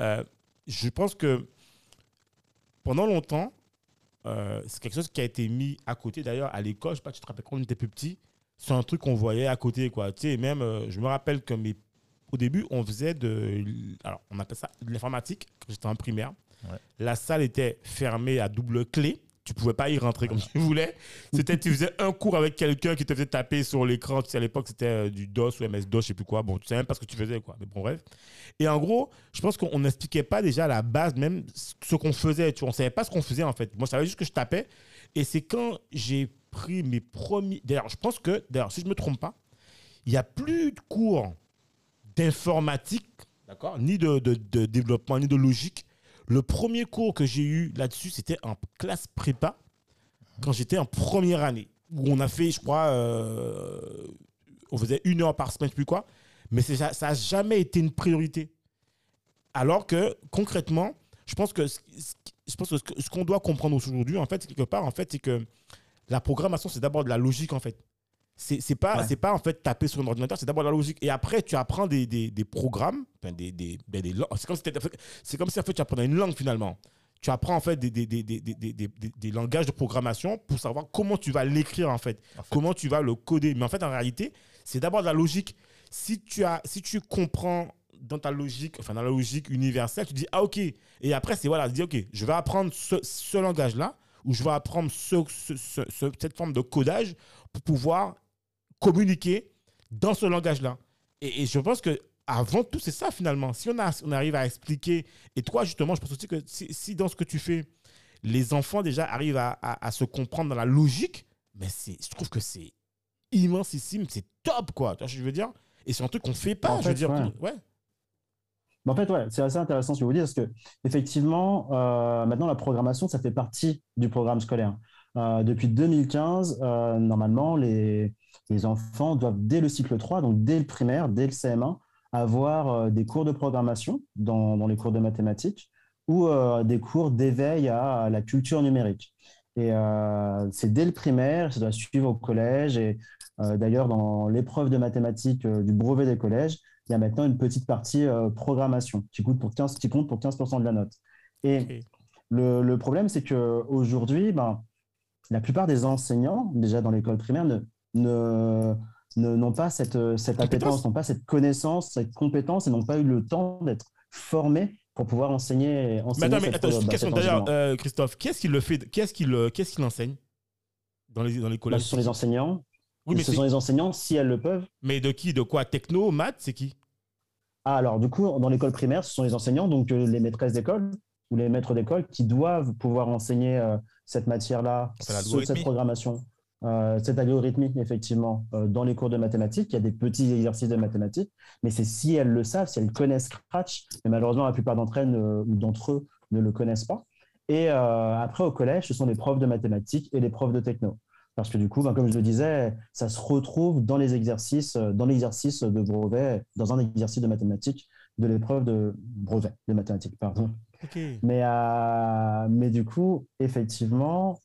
Euh, je pense que pendant longtemps, euh, c'est quelque chose qui a été mis à côté. D'ailleurs, à l'école, je sais pas, tu te rappelles quand on était plus petit, c'est un truc qu'on voyait à côté, quoi. Tu sais, même, euh, je me rappelle que mes... au début, on faisait de, alors, on appelle ça de l'informatique quand j'étais en primaire. Ouais. La salle était fermée à double clé tu pouvais pas y rentrer comme tu voulais. C'était, tu faisais un cours avec quelqu'un qui te faisait taper sur l'écran. Tu sais, à l'époque, c'était euh, du DOS ou MS-DOS, je sais plus quoi. Bon, tu sais même pas ce que tu faisais, quoi. Mais bon, bref. Et en gros, je pense qu'on n'expliquait pas déjà à la base même ce qu'on faisait. Tu vois, on savait pas ce qu'on faisait, en fait. Moi, je savais juste que je tapais. Et c'est quand j'ai pris mes premiers. D'ailleurs, je pense que, d'ailleurs, si je me trompe pas, il n'y a plus de cours d'informatique, d'accord, ni de, de, de développement, ni de logique le premier cours que j'ai eu là-dessus, c'était en classe prépa, quand j'étais en première année, où on a fait, je crois, euh, on faisait une heure par semaine, je sais plus quoi, mais ça n'a jamais été une priorité. Alors que, concrètement, je pense que, je pense que ce qu'on doit comprendre aujourd'hui, en fait, quelque part, en fait, c'est que la programmation, c'est d'abord de la logique, en fait. C'est pas, c'est pas en fait taper sur un ordinateur, c'est d'abord la logique. Et après, tu apprends des, des, des programmes, des, des, ben, des c'est comme, si comme si en fait, tu apprenais une langue finalement. Tu apprends en fait des, des, des, des, langages de programmation pour savoir comment tu vas l'écrire en fait, comment tu vas le coder. Mais en fait, en réalité, c'est d'abord de la logique. Si tu, as, si tu comprends dans ta logique, enfin dans la logique universelle, tu dis ah ok. Et après, c'est voilà, tu dis ok, je vais apprendre ce, ce langage-là ou je vais apprendre ce, ce, cette forme de codage pour pouvoir communiquer dans ce langage-là. Et, je pense que avant tout, c'est ça finalement. Si on, a, on arrive à expliquer, et toi justement, je pense aussi que si, dans ce que tu fais, les enfants déjà arrivent à, à, se comprendre dans la logique, mais je trouve que c'est immensissime, c'est top quoi. Tu vois ce que je veux dire? Et c'est un truc qu'on fait pas, je veux dire. Ouais. en fait, ouais, c'est assez intéressant ce que vous dites parce que effectivement, euh, maintenant la programmation, ça fait partie du programme scolaire. Euh, depuis 2015, euh, normalement, les, les enfants doivent, dès le cycle 3, donc dès le primaire, dès le CM1, avoir euh, des cours de programmation dans, les cours de mathématiques ou euh, des cours d'éveil à, la culture numérique. Et euh, c'est dès le primaire, ça doit suivre au collège. Et d'ailleurs, dans l'épreuve de mathématiques du brevet des collèges, il y a maintenant une petite partie programmation qui, coûte pour 15, qui compte pour 15% de la note. Et le, problème, c'est qu'aujourd'hui, ben, la plupart des enseignants, déjà dans l'école primaire, ne, ne n'ont pas cette, cette appétence, n'ont pas cette connaissance, cette compétence et n'ont pas eu le temps d'être formés pour pouvoir enseigner. enseigner mais attends, mais attends, juste une question d'ailleurs, euh, Christophe, qu'est-ce qu'il le fait, qu'est-ce qu'il qu'est-ce qu'il enseigne dans les, dans les collèges? Bah, Ce sont les enseignants. Oui, mais ce sont les enseignants si elles le peuvent. Mais de qui? De quoi? Techno, maths, c'est qui? Ah, alors, du coup, dans l'école primaire, ce sont les enseignants, donc euh, les maîtresses d'école ou les maîtres d'école qui doivent pouvoir enseigner euh, cette matière-là, cette programmation. Euh, cette algorithmie, effectivement, euh, dans les cours de mathématiques. Il y a des petits exercices de mathématiques, mais c'est si elles le savent, si elles connaissent Scratch, mais malheureusement, la plupart d'entre elles ou d'entre eux ne le connaissent pas. Et euh, après, au collège, ce sont les profs de mathématiques et les profs de techno. Parce que du coup, ben, comme je le disais, ça se retrouve dans les exercices, dans l'exercice de brevet, dans un exercice de mathématiques, de l'épreuve de brevet de mathématiques, pardon. Mais, mais du coup, effectivement,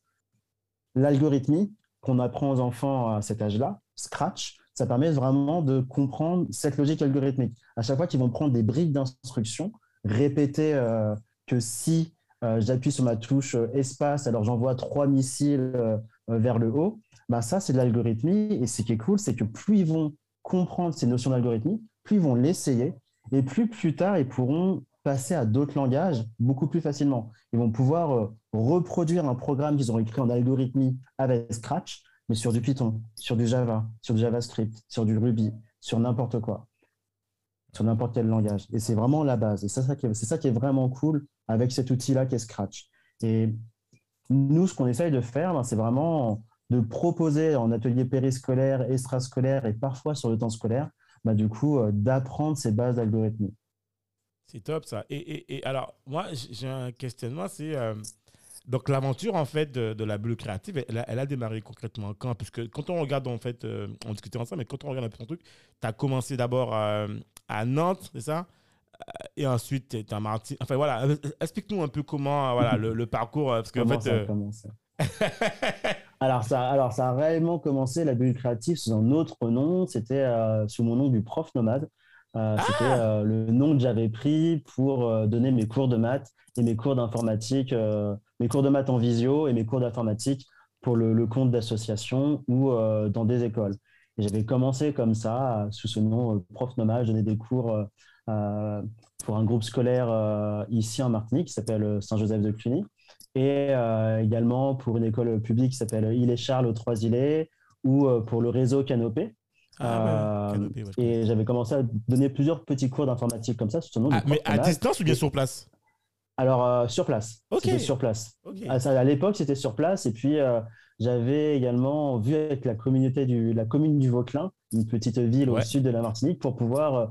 l'algorithmie, qu'on apprend aux enfants à cet âge-là, Scratch, ça permet vraiment de comprendre cette logique algorithmique. À chaque fois qu'ils vont prendre des briques d'instruction, répéter euh, que si euh, j'appuie sur ma touche euh, espace, alors j'envoie trois missiles vers le haut, bah ça c'est de l'algorithmie. Et ce qui est cool, c'est que plus ils vont comprendre ces notions d'algorithmie, plus ils vont l'essayer, et plus plus tard ils pourront passer à d'autres langages beaucoup plus facilement. Ils vont pouvoir reproduire un programme qu'ils ont écrit en algorithmie avec Scratch, mais sur du Python, sur du Java, sur du JavaScript, sur du Ruby, sur n'importe quoi, sur n'importe quel langage. Et c'est vraiment la base. Et c'est ça, qui est, vraiment cool avec cet outil-là qui est Scratch. Et nous, ce qu'on essaye de faire, ben, c'est vraiment de proposer en atelier périscolaire, extrascolaire et parfois sur le temps scolaire, ben, du coup, euh, d'apprendre ces bases d'algorithmie. C'est top ça. Et, alors, moi, j'ai un questionnement, c'est... Euh, donc l'aventure en fait de, la bulle créative, elle, elle, a démarré concrètement quand? Puisque quand on regarde en fait, euh, on discutait ensemble, mais quand on regarde un peu ton truc, tu as commencé d'abord à, Nantes, c'est ça? Et ensuite tu es à Martinique. Enfin voilà, explique-nous un peu comment voilà, le, parcours, parce fait... A euh, commencé? Alors, ça, alors ça a réellement commencé, la bulle créative, sous un autre nom, c'était sous mon nom du prof nomade. Euh, c'était ah euh, le nom que j'avais pris pour euh, donner mes cours de maths et mes cours d'informatique, mes cours de maths en visio et mes cours d'informatique pour le, compte d'association ou dans des écoles. Et j'avais commencé comme ça, sous ce nom prof nomade, je donnais des cours pour un groupe scolaire ici en Martinique qui s'appelle Saint-Joseph de Cluny. et euh, également pour une école publique qui s'appelle Île et Charles aux Trois-Îlets ou euh, pour le réseau Canopé. Ah, Euh, ouais, et j'avais commencé à donner plusieurs petits cours d'informatique comme ça, sous le nom Ah, mais prof à distance ou bien sur place? Alors, euh, sur place. C'était sur place. Ok. À, l'époque, c'était sur place. Et puis, euh, j'avais également vu avec la communauté du, la commune du Vauclin, une petite ville Ouais. au sud de la Martinique, pour pouvoir euh,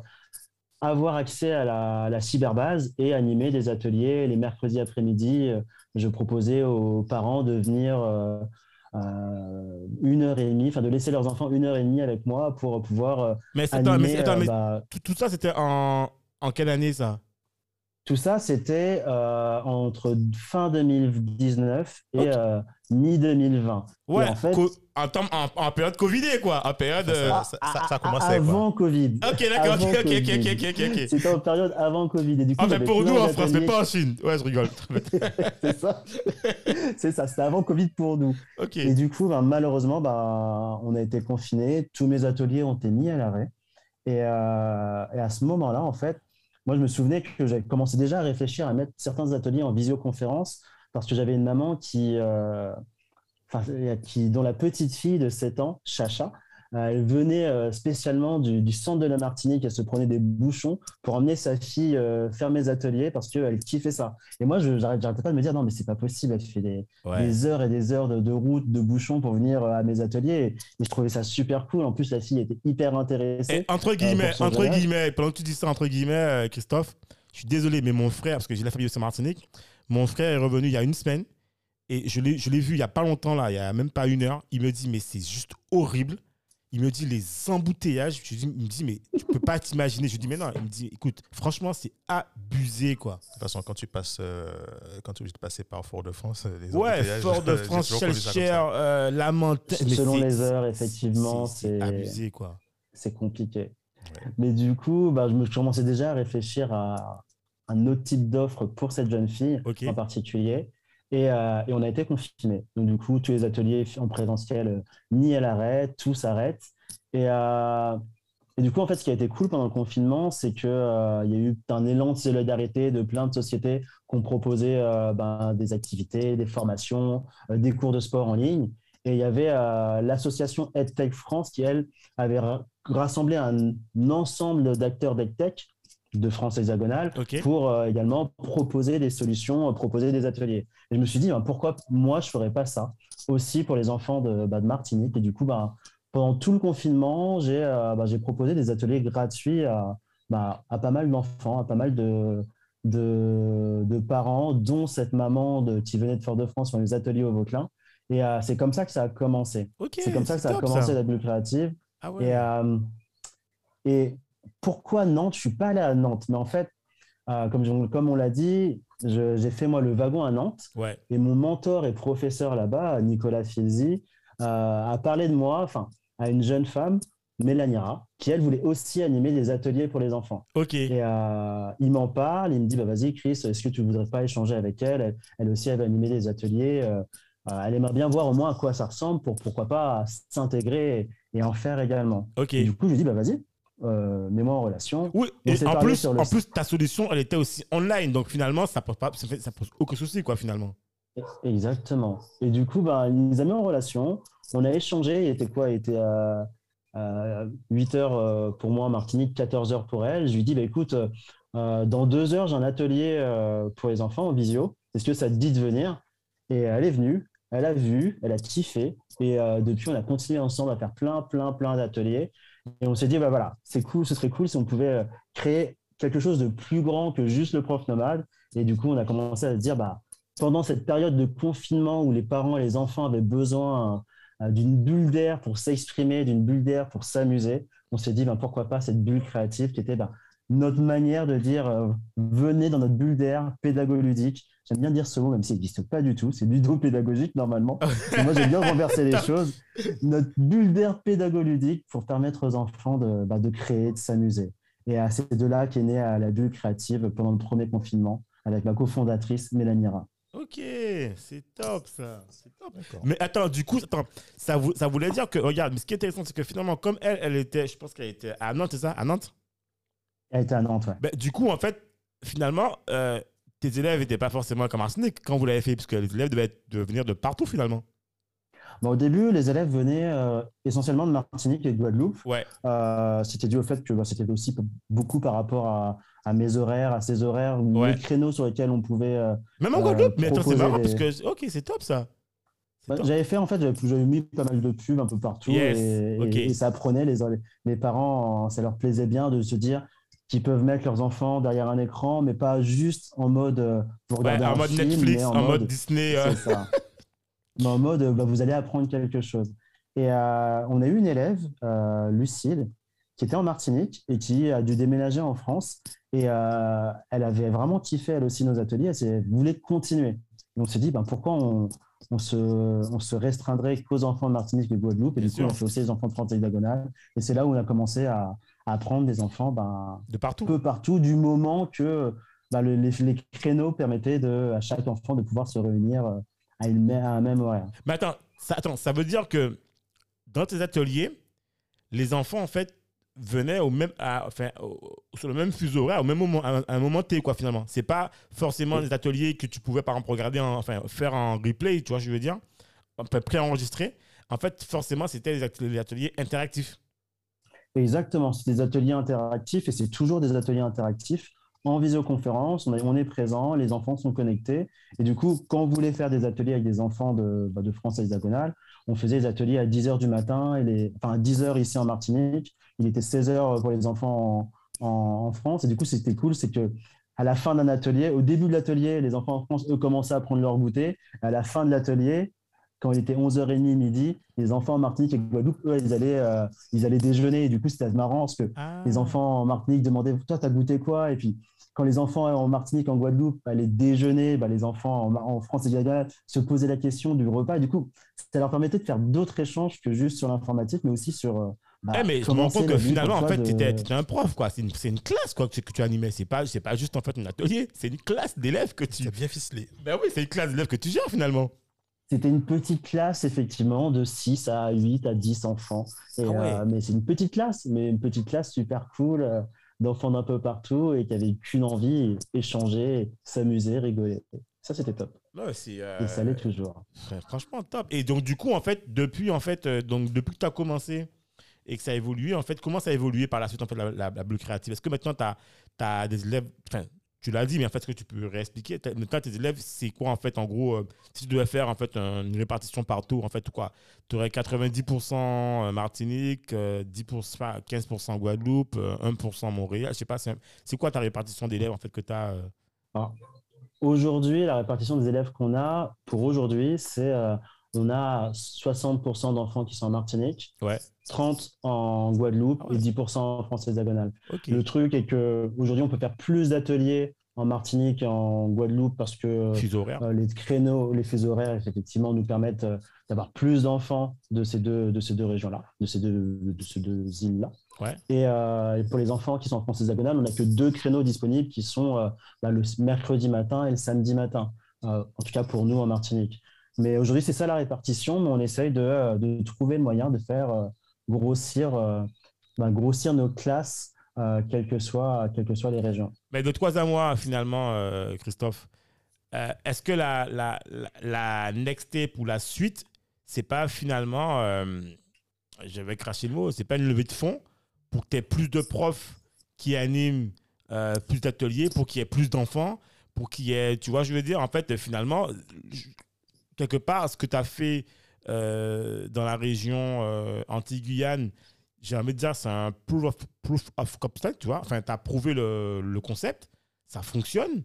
avoir accès à la, à la cyberbase et animer des ateliers. Les mercredis après-midi, je proposais aux parents de venir une heure et demie, enfin de laisser leurs enfants une heure et demie avec moi pour pouvoir Mais, c'est- attends, mais, animer. attends, mais bah, tout, tout ça, c'était en, en quelle année, ça? Tout ça, c'était euh, entre fin 2019 et Ok. euh, mi-2020. Ouais, en fait- en, temps- en, en période Covidée, quoi. En période. euh, Ça, ça, ça, ça a commencé, quoi. Avant Covid. Ok, d'accord, ok, ok, ok, ok, ok, ok. C'était en période avant Covid. Et du coup, Ah, j'avais pour nous en France, mais pas en Chine. Ouais, je rigole. C'est ça. C'est ça, c'était avant Covid pour nous. ok. Et du coup, ben, malheureusement, ben, on a été confinés. Tous mes ateliers ont été mis à l'arrêt. Et, euh, et à ce moment-là, en fait, moi, je me souvenais que j'avais commencé déjà à réfléchir à mettre certains ateliers en visioconférence parce que j'avais une maman qui, euh, qui, dont la petite fille de 7 ans, Chacha, elle venait euh, spécialement du, du centre de la Martinique, elle se prenait des bouchons pour emmener sa fille euh, faire mes ateliers parce qu'elle kiffait ça. Et moi, je j'arrêtais pas de me dire, non, mais c'est pas possible, elle fait des, Ouais. des heures et des heures de, de route, de bouchons pour venir euh, à mes ateliers. Et, je trouvais ça super cool. En plus, la fille était hyper intéressée. Et entre guillemets, entre voyage. guillemets, pendant que tu dis ça, entre guillemets, Christophe, je suis désolé, mais mon frère, parce que j'ai la famille aussi en Martinique, mon frère est revenu il y a une semaine et je l'ai je l'ai vu il y a pas longtemps, là, il y a même pas une heure. Il me dit, mais c'est juste horrible. Il me dit les embouteillages. Je dis, il me dit, mais tu peux pas t'imaginer. Je lui dis, mais non. Il me dit, écoute, franchement, c'est abusé, quoi. De toute façon, quand tu passes, euh, quand tu es obligé de passer par Fort-de-France, les Ouais, embouteillages, Fort-de-France. Chelcher, euh, Lamentin. Selon les heures, effectivement, c'est abusé, quoi. c'est compliqué. Ouais. Mais du coup, bah, je me commençais déjà à réfléchir à un autre type d'offre pour cette jeune fille en particulier. Et, euh, et on a été confinés. Donc, du coup, tous les ateliers en présentiel euh, mis à l'arrêt, tout s'arrête. Et, euh, et du coup, en fait, ce qui a été cool pendant le confinement, c'est qu'il y a eu un élan de solidarité de plein de sociétés qui ont proposé euh, ben, des activités, des formations, euh, des cours de sport en ligne. Et il y avait euh, l'association EdTech France qui, elle, avait ra- rassemblé un, ensemble d'acteurs d'EdTech de France hexagonale pour euh, également proposer des solutions, euh, proposer des ateliers. Et je me suis dit, ben, pourquoi moi, je ne ferais pas ça aussi pour les enfants de, bah, de Martinique? Et du coup, ben, pendant tout le confinement, j'ai euh, bah, j'ai proposé des ateliers gratuits à, bah, à pas mal d'enfants, à pas mal de, de, de parents, dont cette maman de, qui venait de Fort-de-France sur les ateliers au Vauclin. Et euh, c'est comme ça que ça a commencé. C'est comme ça que ça a commencé la créative. Ah ouais. Et, et pourquoi Nantes Je suis pas allé à Nantes, mais en fait, euh, comme, je- comme on l'a dit, j'ai fait moi le wagon à Nantes Ouais. et mon mentor et professeur là-bas, Nicolas Filzi, euh, a parlé de moi, enfin, à une jeune femme, Mélanira, qui elle voulait aussi animer des ateliers pour les enfants. Ok. Et euh, il m'en parle, il me dit bah, Vas-y, Chris, est-ce que tu voudrais pas échanger avec elle? Elle, elle aussi, elle va animer des ateliers. elle aimerait bien voir au moins à quoi ça ressemble pour pourquoi pas s'intégrer et, et en faire également. Ok. Et du coup, je lui dis bah, Vas-y, euh, mets-moi en relation. Oui, et en plus, sur le en plus, ta solution, elle était aussi online. Donc finalement, ça pose, pas, ça, fait- ça pose aucun souci, quoi, finalement. Exactement. Et du coup, bah, il nous a mis en relation. On a échangé. Il était quoi Il était à, à 8 heures euh, pour moi en Martinique, 14 heures pour elle. Je lui dis bah, écoute, euh, dans deux heures, j'ai un atelier euh, pour les enfants en visio. Est-ce que ça te dit de venir? Et elle est venue. Elle a vu, elle a kiffé. Et euh, depuis, on a continué ensemble à faire plein, plein, plein d'ateliers. Et on s'est dit, bah voilà, c'est cool, ce serait cool si on pouvait euh, créer quelque chose de plus grand que juste le prof nomade. Et du coup, on a commencé à se dire, bah, pendant cette période de confinement où les parents et les enfants avaient besoin euh, d'une bulle d'air pour s'exprimer, d'une bulle d'air pour s'amuser, on s'est dit, ben, pourquoi pas cette bulle créative qui était ben, notre manière de dire, euh, venez dans notre bulle d'air pédago-ludique. J'aime bien dire ce mot, même s'il n'existe pas du tout, c'est ludo-pédagogique normalement. Moi, j'aime bien renverser les choses. Notre bulle d'air pédago-ludique pour permettre aux enfants de, bah, de créer, de s'amuser. Et c'est de là qu'est née euh, la bulle créative pendant le premier confinement avec ma cofondatrice Mélanie Ra. Ok, c'est top, ça. C'est top. D'accord. Mais attends, du coup, attends, ça, vou- ça voulait dire que, regarde, mais ce qui est intéressant, c'est que finalement, comme elle, elle était, je pense qu'elle était à Nantes, c'est ça? À Nantes? Elle était à Nantes, ouais. Ben, Du coup, en fait, finalement, euh, tes élèves n'étaient pas forcément comme Arsenic quand vous l'avez fait, parce que les élèves devaient être- venir de partout finalement. Bon, au début, les élèves venaient euh, essentiellement de Martinique et de Guadeloupe. Ouais. Euh, c'était dû au fait que bah, c'était aussi beaucoup par rapport à, à mes horaires, à ces horaires, Ouais. les créneaux sur lesquels on pouvait. euh, Même en Guadeloupe, mais attends, c'est marrant des- parce que, ok, c'est top ça. Bah, j'avais fait en fait, j'avais mis pas mal de pubs un peu partout Yes, et, et ça prenait les, les parents, ça leur plaisait bien de se dire qu'ils peuvent mettre leurs enfants derrière un écran, mais pas juste en mode euh, vous Ouais, regardez en un mode film, Netflix, mais en, mode Disney. euh, C'est ça. Mais en mode, euh, bah, vous allez apprendre quelque chose. Et euh, on a eu une élève, Lucille, qui était en Martinique et qui a dû déménager en France. Et elle avait vraiment kiffé, elle aussi, nos ateliers. Elle voulait continuer. Et on s'est dit, ben, pourquoi on, on, se, on se restreindrait qu'aux enfants de Martinique et de Guadeloupe? Et Bien du coup, on sûr. fait aussi les enfants de France hexagonale. Et c'est là où on a commencé à apprendre des enfants ben, de partout. un peu partout, du moment que le- les, les créneaux permettaient de, à chaque enfant de pouvoir se réunir euh, à, une, à un même horaire. Mais attends ça, attends, ça veut dire que dans tes ateliers, les enfants, en fait, venaient au même, à- enfin, au- sur le même fuseau horaire, au même moment, à un, à un moment T, quoi, finalement. C'est pas forcément des ateliers que tu pouvais, par exemple, regarder, en- enfin, faire en replay, tu vois, je veux dire, préenregistré. En fait, forcément, c'était des ateliers interactifs. Exactement, c'est des ateliers interactifs et c'est toujours des ateliers interactifs en visioconférence. On est, présent, les enfants sont connectés. Et du coup, quand on voulait faire des ateliers avec des enfants de, bah, de France hexagonale, on faisait des ateliers à 10 h du matin, et les, enfin à 10 h ici en Martinique. Il était 16 h pour les enfants en, en- en France. Et du coup, c'était cool, c'est que à la fin d'un atelier, au début de l'atelier, les enfants en France, eux, commençaient à prendre leur goûter. À la fin de l'atelier, quand il était 11h30, midi, les enfants en Martinique et Guadeloupe, eux, ils allaient, euh, ils allaient déjeuner. Et du coup, c'était marrant parce que les enfants en Martinique demandaient Toi, t'as goûté quoi? Et puis, quand les enfants en Martinique, en Guadeloupe, allaient déjeuner, bah, les enfants en, en France et Guyane se posaient la question du repas. Et du coup, ça leur permettait de faire d'autres échanges que juste sur l'informatique, mais aussi sur. euh, bah, Eh, mais je me rends compte que finalement, en fait, de- tu étais, un prof, quoi. C'est une, classe, quoi, que, que tu animais. C'est pas, c'est pas juste, en fait, un atelier. C'est une classe d'élèves que tu. Bien ficelé. Ben oui, c'est une classe d'élèves que tu gères, finalement. C'était une petite classe, effectivement, de 6 à 8 à 10 enfants. Et, Ah ouais. euh, mais c'est une petite classe, mais une petite classe super cool, euh, d'enfants d'un peu partout et qui avaient qu'une envie, échanger, s'amuser, rigoler. Ça, c'était top. Ouais, euh, Et ça l'est toujours. Franchement, top. Et donc, du coup, en fait, depuis, en fait, donc, depuis que tu as commencé et que ça a évolué, en fait, comment ça a évolué par la suite, en fait, la, la, la créative? Est-ce que maintenant, tu as, des élèves, enfin, tu l'as dit, mais en fait, est-ce que tu peux réexpliquer Maintenant, tes élèves, c'est quoi, en fait, en gros, euh, si tu devais faire, en fait, un- une répartition partout, en fait, quoi? Tu aurais 90% Martinique, euh, 10%, enfin, 15% Guadeloupe, euh, 1% Montréal, je sais pas, c'est quoi ta répartition d'élèves, en fait, que tu as Aujourd'hui, la répartition des élèves qu'on a pour aujourd'hui, c'est euh, on a 60% d'enfants qui sont en Martinique, Ouais. 30% en Guadeloupe Ah ouais. et 10% en France hexagonale. Le truc est que aujourd'hui, on peut faire plus d'ateliers en Martinique et en Guadeloupe parce que horaire. euh, les créneaux, les fuseaux horaires, effectivement, nous permettent euh, d'avoir plus d'enfants de ces deux, de ces deux régions-là, de ces deux, de ces deux îles-là. Ouais. Et, euh, et pour les enfants qui sont en France hexagonale, on n'a que deux créneaux disponibles qui sont bah, le mercredi matin et le samedi matin, en tout cas pour nous en Martinique. Mais aujourd'hui, c'est ça la répartition, mais on essaye de, euh, de trouver le moyen de faire euh, grossir, euh, bah, grossir nos classes, euh, quelles, que soient, les régions. Mais de toi à moi, finalement, Christophe, est-ce que la, la, la, la next step ou la suite, c'est pas finalement, je vais cracher le mot, c'est pas une levée de fonds pour que tu aies plus de profs qui animent plus d'ateliers, pour qu'il y ait plus d'enfants, pour qu'il y ait, tu vois, je veux dire, en fait, finalement, quelque part, ce que tu as fait euh, dans la région euh, anti-Guyane, j'ai envie de dire, c'est un proof of, proof of concept, tu vois. Enfin, tu as prouvé le, le concept, ça fonctionne,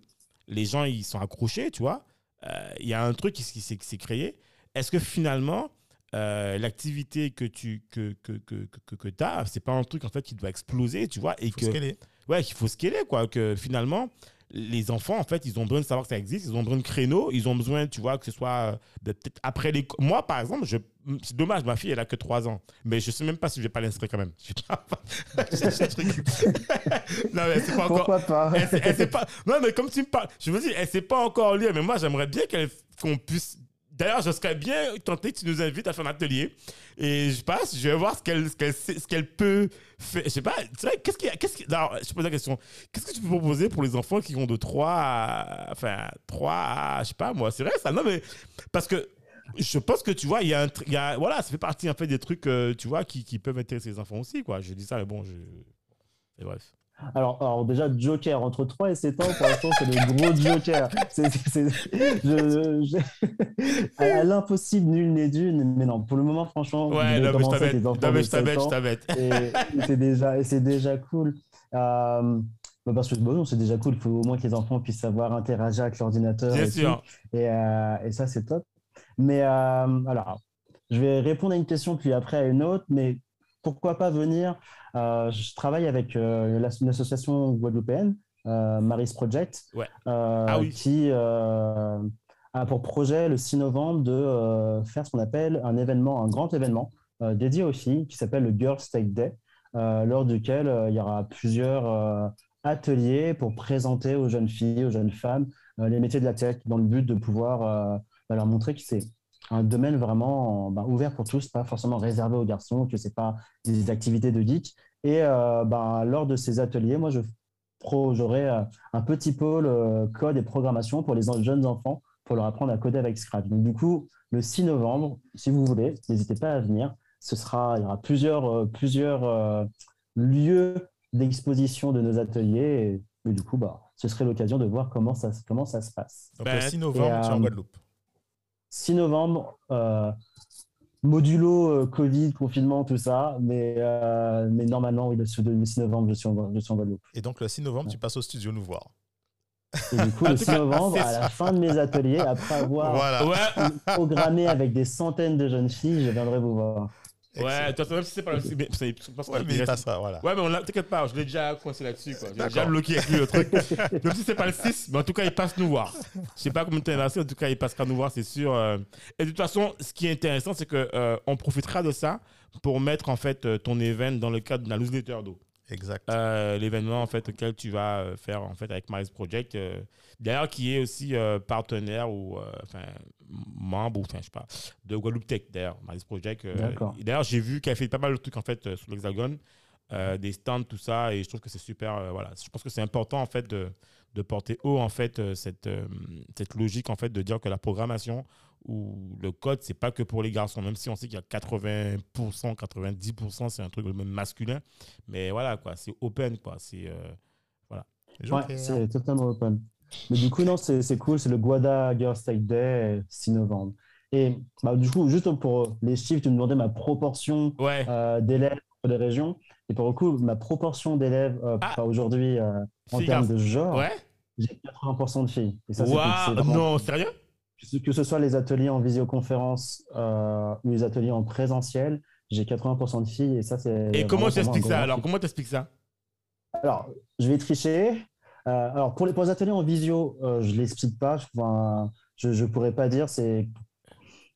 les gens, ils sont accrochés, tu vois. Euh, Il y a un truc qui, s'est créé. Est-ce que finalement, euh, l'activité que tu que, que, que, que, que as, c'est pas un truc en fait qui doit exploser, tu vois, et Faut que scaler. ouais, qu'il faut scaler, quoi. Que finalement, les enfants, en fait, ils ont besoin de savoir que ça existe, ils ont besoin de créneaux, ils ont besoin, tu vois, que ce soit euh, de- peut-être après les. Moi, par exemple, je... c'est dommage, ma fille, elle a que 3 ans, mais je sais même pas si je vais pas l'inscrire quand même. Je pas? Non, mais c'est pas encore. Pourquoi pas? Elle, elle sait pas. Non, mais comme tu me parles, je me dis, elle sait pas encore lire, mais moi, j'aimerais bien qu'elle- qu'on puisse D'ailleurs, je serais bien tenté que tu nous invites à faire un atelier. Et je passe, je vais voir ce qu'elle, ce qu'elle, ce qu'elle peut faire. Je sais pas, tu sais, qu'est-ce qu'il y a, qu'est-ce qu'il- alors, je pose la question. Qu'est-ce que tu peux proposer pour les enfants qui ont de 3 à, enfin, 3 à, je sais pas, moi, c'est vrai ça? Non, mais, parce que je pense que tu vois, il y a un, il voilà, ça fait partie, en fait, des trucs, euh, tu vois, qui, qui peuvent intéresser les enfants aussi, quoi. Je dis ça, mais bon, je, et bref. Alors, alors déjà, Joker, entre 3 et 7 ans, pour l'instant, c'est le gros Joker. C'est, c'est- c'est- je- je- à l'impossible, nul n'est d'une. Mais non, pour le moment, franchement, Ouais, avez non, mais je enfants non, mais je 7 je et c'est déjà, et c'est déjà cool. Euh, bah parce que bon, c'est déjà cool. Il faut au moins que les enfants puissent savoir interagir avec l'ordinateur. Bien et sûr. Et, euh, et ça, c'est top. Mais euh, alors, je vais répondre à une question, puis après à une autre. Mais pourquoi pas venir Je travaille avec euh, l'ass- une association guadeloupéenne, euh, Maris Project, Ouais. euh, Ah oui. qui euh, a pour projet le 6 novembre de euh, faire ce qu'on appelle un événement, un grand événement euh, dédié aux filles, qui s'appelle le Girls Take Day, euh, lors duquel euh, il y aura plusieurs euh, ateliers pour présenter aux jeunes filles, aux jeunes femmes, euh, les métiers de la tech, dans le but de pouvoir euh, bah, leur montrer que c'est un domaine vraiment bah, ouvert pour tous, pas forcément réservé aux garçons, que c'est pas des activités de geek. Et euh, bah, lors de ces ateliers, moi, je j'aurai euh, un petit pôle euh, code et programmation pour les jeunes enfants pour leur apprendre à coder avec Scratch. Donc, du coup, le 6 novembre, si vous voulez, n'hésitez pas à venir. Ce sera, il y aura plusieurs, euh, plusieurs euh, lieux d'exposition de nos ateliers. Et, et du coup, bah, ce serait l'occasion de voir comment ça, comment ça se passe. Donc Ben, le 6 novembre, et, tu es en euh, Guadeloupe. 6 novembre, euh, modulo euh, Covid, confinement, tout ça. Mais, euh, mais normalement, oui, le 6 le 6 novembre, je suis en, je suis en Guadeloupe. Et donc le 6 novembre, tu passes au studio nous voir. Et du coup, le tout 6 cas, novembre, à la fin de mes ateliers, après avoir Voilà. Programmé avec des centaines de jeunes filles, je viendrai vous voir. Ouais, de toute façon, même si c'est pas le. parce Ouais, mais reste- passera, voilà. Ouais, mais on t'inquiète pas, je l'ai déjà coincé là-dessus. quoi. J'ai déjà bloqué avec lui le truc. Même si c'est pas le 6, mais en tout cas, il passe nous voir. Je sais pas combien de temps il en tout cas, il passera nous voir, c'est sûr. euh. Et de toute façon, ce qui est intéressant, c'est que euh, on profitera de ça pour mettre en fait euh, ton événement dans le cadre de la newsletter d'eau. Exact. Euh, l'événement en fait auquel tu vas euh, faire en fait avec Maris Project euh, d'ailleurs qui est aussi euh, partenaire ou euh, enfin membre ou enfin je sais pas de Guadeloupe Tech d'ailleurs Maris Project euh, d'ailleurs j'ai vu qu'elle fait pas mal de trucs en fait euh, sur l'hexagone euh, des stands tout ça et je trouve que c'est super euh, voilà je pense que c'est important en fait de, de porter haut en fait euh, cette euh, cette logique en fait de dire que la programmation ou le code c'est pas que pour les garçons même si on sait qu'il y a 80% 90% c'est un truc même masculin mais voilà quoi c'est open quoi c'est euh, Ouais, c'est totalement open. Mais du coup, non, c'est c'est cool. C'est le Guada Girls Take Day, 6 novembre. Et bah, du coup, juste pour les chiffres, tu me demandais ma proportion ouais euh, d'élèves pour les régions. Et pour le coup, ma proportion d'élèves euh, Ah. aujourd'hui euh, en termes de genre, ouais j'ai 80% de filles. Et ça, cool. Waouh vraiment- non sérieux? Que ce- soit les ateliers en visioconférence euh, ou les ateliers en présentiel, j'ai 80% de filles. Et ça, c'est. et comment t'expliques ça alors comment t'expliques ça? Alors, je vais tricher. Euh, alors, pour les, pour les ateliers en visio, euh, je ne l'explique pas. Enfin, je ne pourrais pas dire. C'est,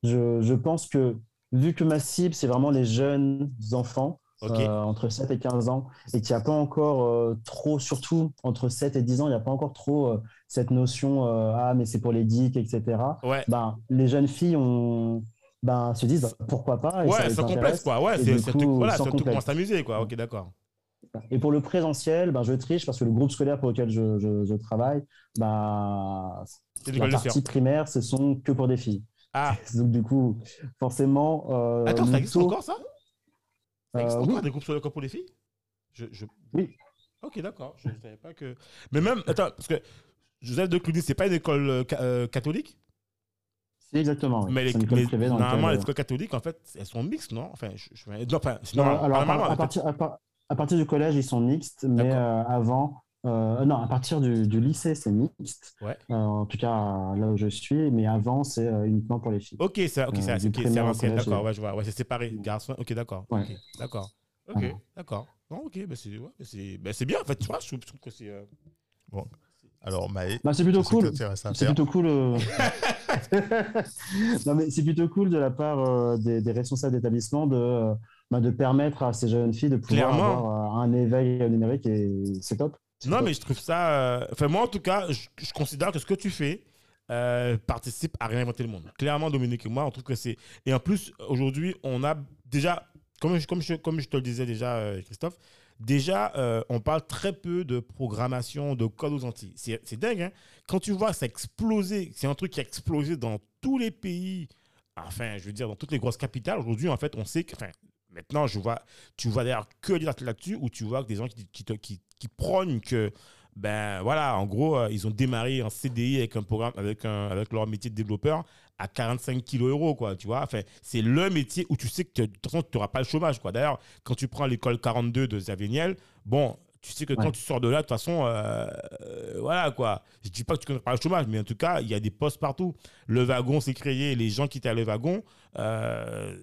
je, je pense que, vu que ma cible, c'est vraiment les jeunes enfants, euh, entre 7 et 15 ans, et qu'il n'y a pas encore euh, trop, surtout entre 7 et 10 ans, il n'y a pas encore trop euh, cette notion euh, Ah, mais c'est pour les geeks, etc. ouais. Ben, les jeunes filles ont, ben, se disent pourquoi pas et ça ouais sans complexe quoi. Ouais c'est coup, voilà s'amuser quoi. Ok d'accord. Et pour le présentiel, ben, je triche parce que le groupe scolaire pour lequel je, je- je travaille, ben, la partie primaire, ce sont que pour des filles. ah. Donc du coup, forcément, euh, attends ça existe taux- encore ça? Ça existe Euh, encore oui. des groupes sur le corps pour les filles? Je, je... Oui. ok d'accord je ne savais pas que mais même attends parce que Joseph de Cluny c'est pas une école euh, euh, catholique? C'est exactement. oui. mais, les, privée normalement les écoles catholiques en fait elles sont mixtes non? Enfin je, je... non enfin Non, alors, à, à partir, à, du collège, ils sont mixtes, mais euh, avant, euh, non, à partir du, du lycée, c'est mixte. Ouais. Euh, en tout cas, là où je suis, mais avant, c'est euh, uniquement pour les filles. Ok, c'est ok, c'est du ok, c'est primaire à au l'ancienne, collège, d'accord, ouais, je vois, ouais, c'est séparé, garçon, ok, d'accord, Ouais. d'accord, ok, d'accord, non, ok, bah c'est, ouais, bah bien, en fait, tu vois, je trouve, je trouve que c'est, euh, Alors, Maë, Bah, c'est plutôt cool. restes à C'est plutôt cool. non, mais c'est plutôt cool de la part des, des responsables d'établissement de, bah, de permettre à ces jeunes filles de pouvoir Clairement. avoir un éveil numérique et c'est top. Non, mais je trouve ça, euh, enfin, moi, en tout cas, je, je considère que ce que tu fais, euh, participe à réinventer le monde. Clairement, Dominique et moi, on trouve que c'est. Et en plus, aujourd'hui, on a déjà, comme je, comme je, comme je te le disais déjà, euh, Christophe, déjà, on parle très peu de programmation, de code aux Antilles. C'est c'est dingue, hein Quand tu vois ça exploser, c'est un truc qui a explosé dans tous les pays, enfin, je veux dire, dans toutes les grosses capitales. Aujourd'hui, en fait, on sait que. Enfin, maintenant, je vois, tu vois d'ailleurs que des articles là-dessus où tu vois que des gens qui, qui, te- qui, qui prônent que. Ben voilà, en gros, euh, ils ont démarré en CDI avec un programme, avec, un, avec leur métier de développeur à 45 kilos euros, quoi, tu vois. Enfin, c'est le métier où tu sais que de toute façon, tu n'auras pas le chômage, quoi. D'ailleurs, quand tu prends l'école 42 de Xavier Niel, bon, tu sais que quand tu sors de là, de toute façon, euh, euh, voilà, quoi. Je dis pas que tu connais pas le chômage, mais en tout cas, il y a des postes partout. Le wagon s'est créé, les gens qui étaient à le wagon, euh,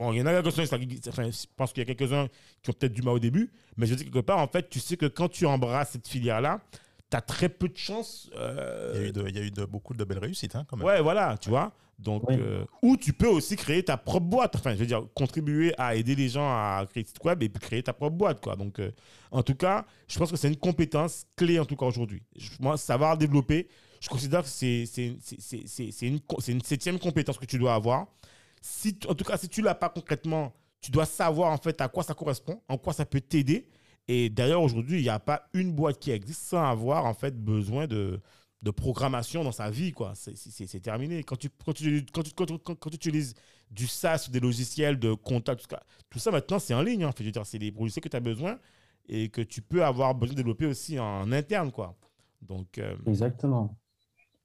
Bon, il y en a quelques-uns, enfin, je pense qu'il y a quelques-uns qui ont peut-être du mal au début, mais je veux dire, quelque part, en fait, tu sais que quand tu embrasses cette filière-là, tu as très peu de chances. euh, Il y a eu, de, il y a eu de- beaucoup de belles réussites, hein, quand même. Ouais, voilà, tu vois. Donc, euh, ou tu peux aussi créer ta propre boîte. Enfin, je veux dire, contribuer à aider les gens à créer site web et puis créer ta propre boîte, quoi. Donc, euh, en tout cas, je pense que c'est une compétence clé, en tout cas aujourd'hui. Moi, savoir développer, je considère que c'est c'est- c'est- c'est- c'est- c'est une, une septième compétence que tu dois avoir. Si, tu- en tout cas, si tu l'as pas concrètement, tu dois savoir en fait à quoi ça correspond, en quoi ça peut t'aider. Et d'ailleurs, aujourd'hui, il n'y a pas une boîte qui existe sans avoir en fait besoin de, de programmation dans sa vie. quoi. C'est- terminé. Quand tu, quand, tu, quand, tu, quand, tu- utilises du SaaS des logiciels de contact, tout ça, maintenant, c'est en ligne. veux dire, c'est des logiciels que tu as besoin et que tu peux avoir besoin de développer aussi en interne. quoi. Donc, euh, Exactement.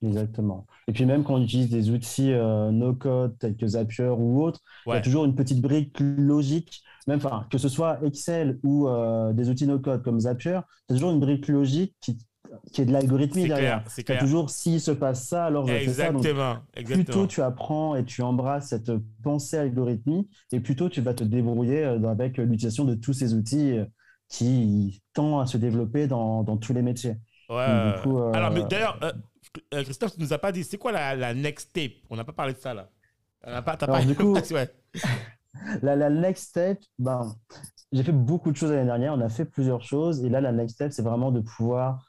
Exactement. Et puis même quand on utilise des outils euh, no-code tels que Zapier ou autres, il y a toujours une petite brique logique, même enfin, que ce soit Excel ou euh, des outils no-code comme Zapier, as toujours une brique logique qui, qui est de l'algorithmie c'est derrière. C'est toujours s'il se passe ça, alors je fais ça. Donc, Exactement. plus exactement. tôt tu apprends et tu embrasses cette pensée algorithmique, et plus tôt tu vas te débrouiller euh, avec l'utilisation de tous ces outils euh, qui tendent à se développer dans, dans tous les métiers. Ouais. Donc, du coup, euh, Alors, d'ailleurs, euh, Christophe, tu nous as pas dit, c'est quoi la, la next step On n'a pas parlé de ça, là. On n'a pas, t'as Alors, pas- du coup- ouais. La, la next step, ben, j'ai fait beaucoup de choses l'année dernière, on a fait plusieurs choses, et là, la next step, c'est vraiment de pouvoir,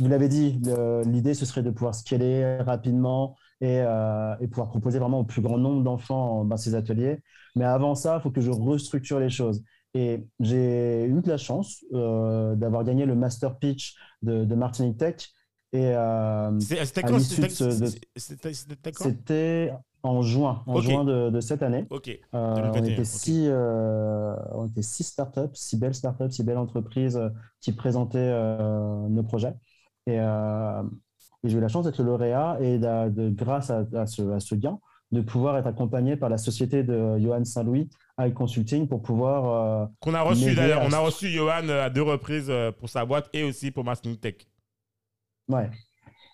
vous l'avez dit, l'idée, ce serait de pouvoir scaler rapidement et, euh, et pouvoir proposer vraiment au plus grand nombre d'enfants ben, ces ateliers. Mais avant ça, il faut que je restructure les choses. Et j'ai eu de la chance euh, d'avoir gagné le Master Pitch de, de Martinique Tech. Et euh, C'était quand en juin, en juin de, de cette année. Euh, on 2021, était six, euh, on était six startups, six belles startups, six belles entreprises euh, qui présentaient nos projets. Et, et j'ai eu la chance d'être le lauréat et de, grâce à, à ce, à ce gain, de pouvoir être accompagné par la société de Johan Saint-Louis, High Consulting, pour pouvoir. Qu'on a reçu d'ailleurs. On a reçu Johan à deux reprises pour sa boîte et aussi pour Mastering Tech. Ouais.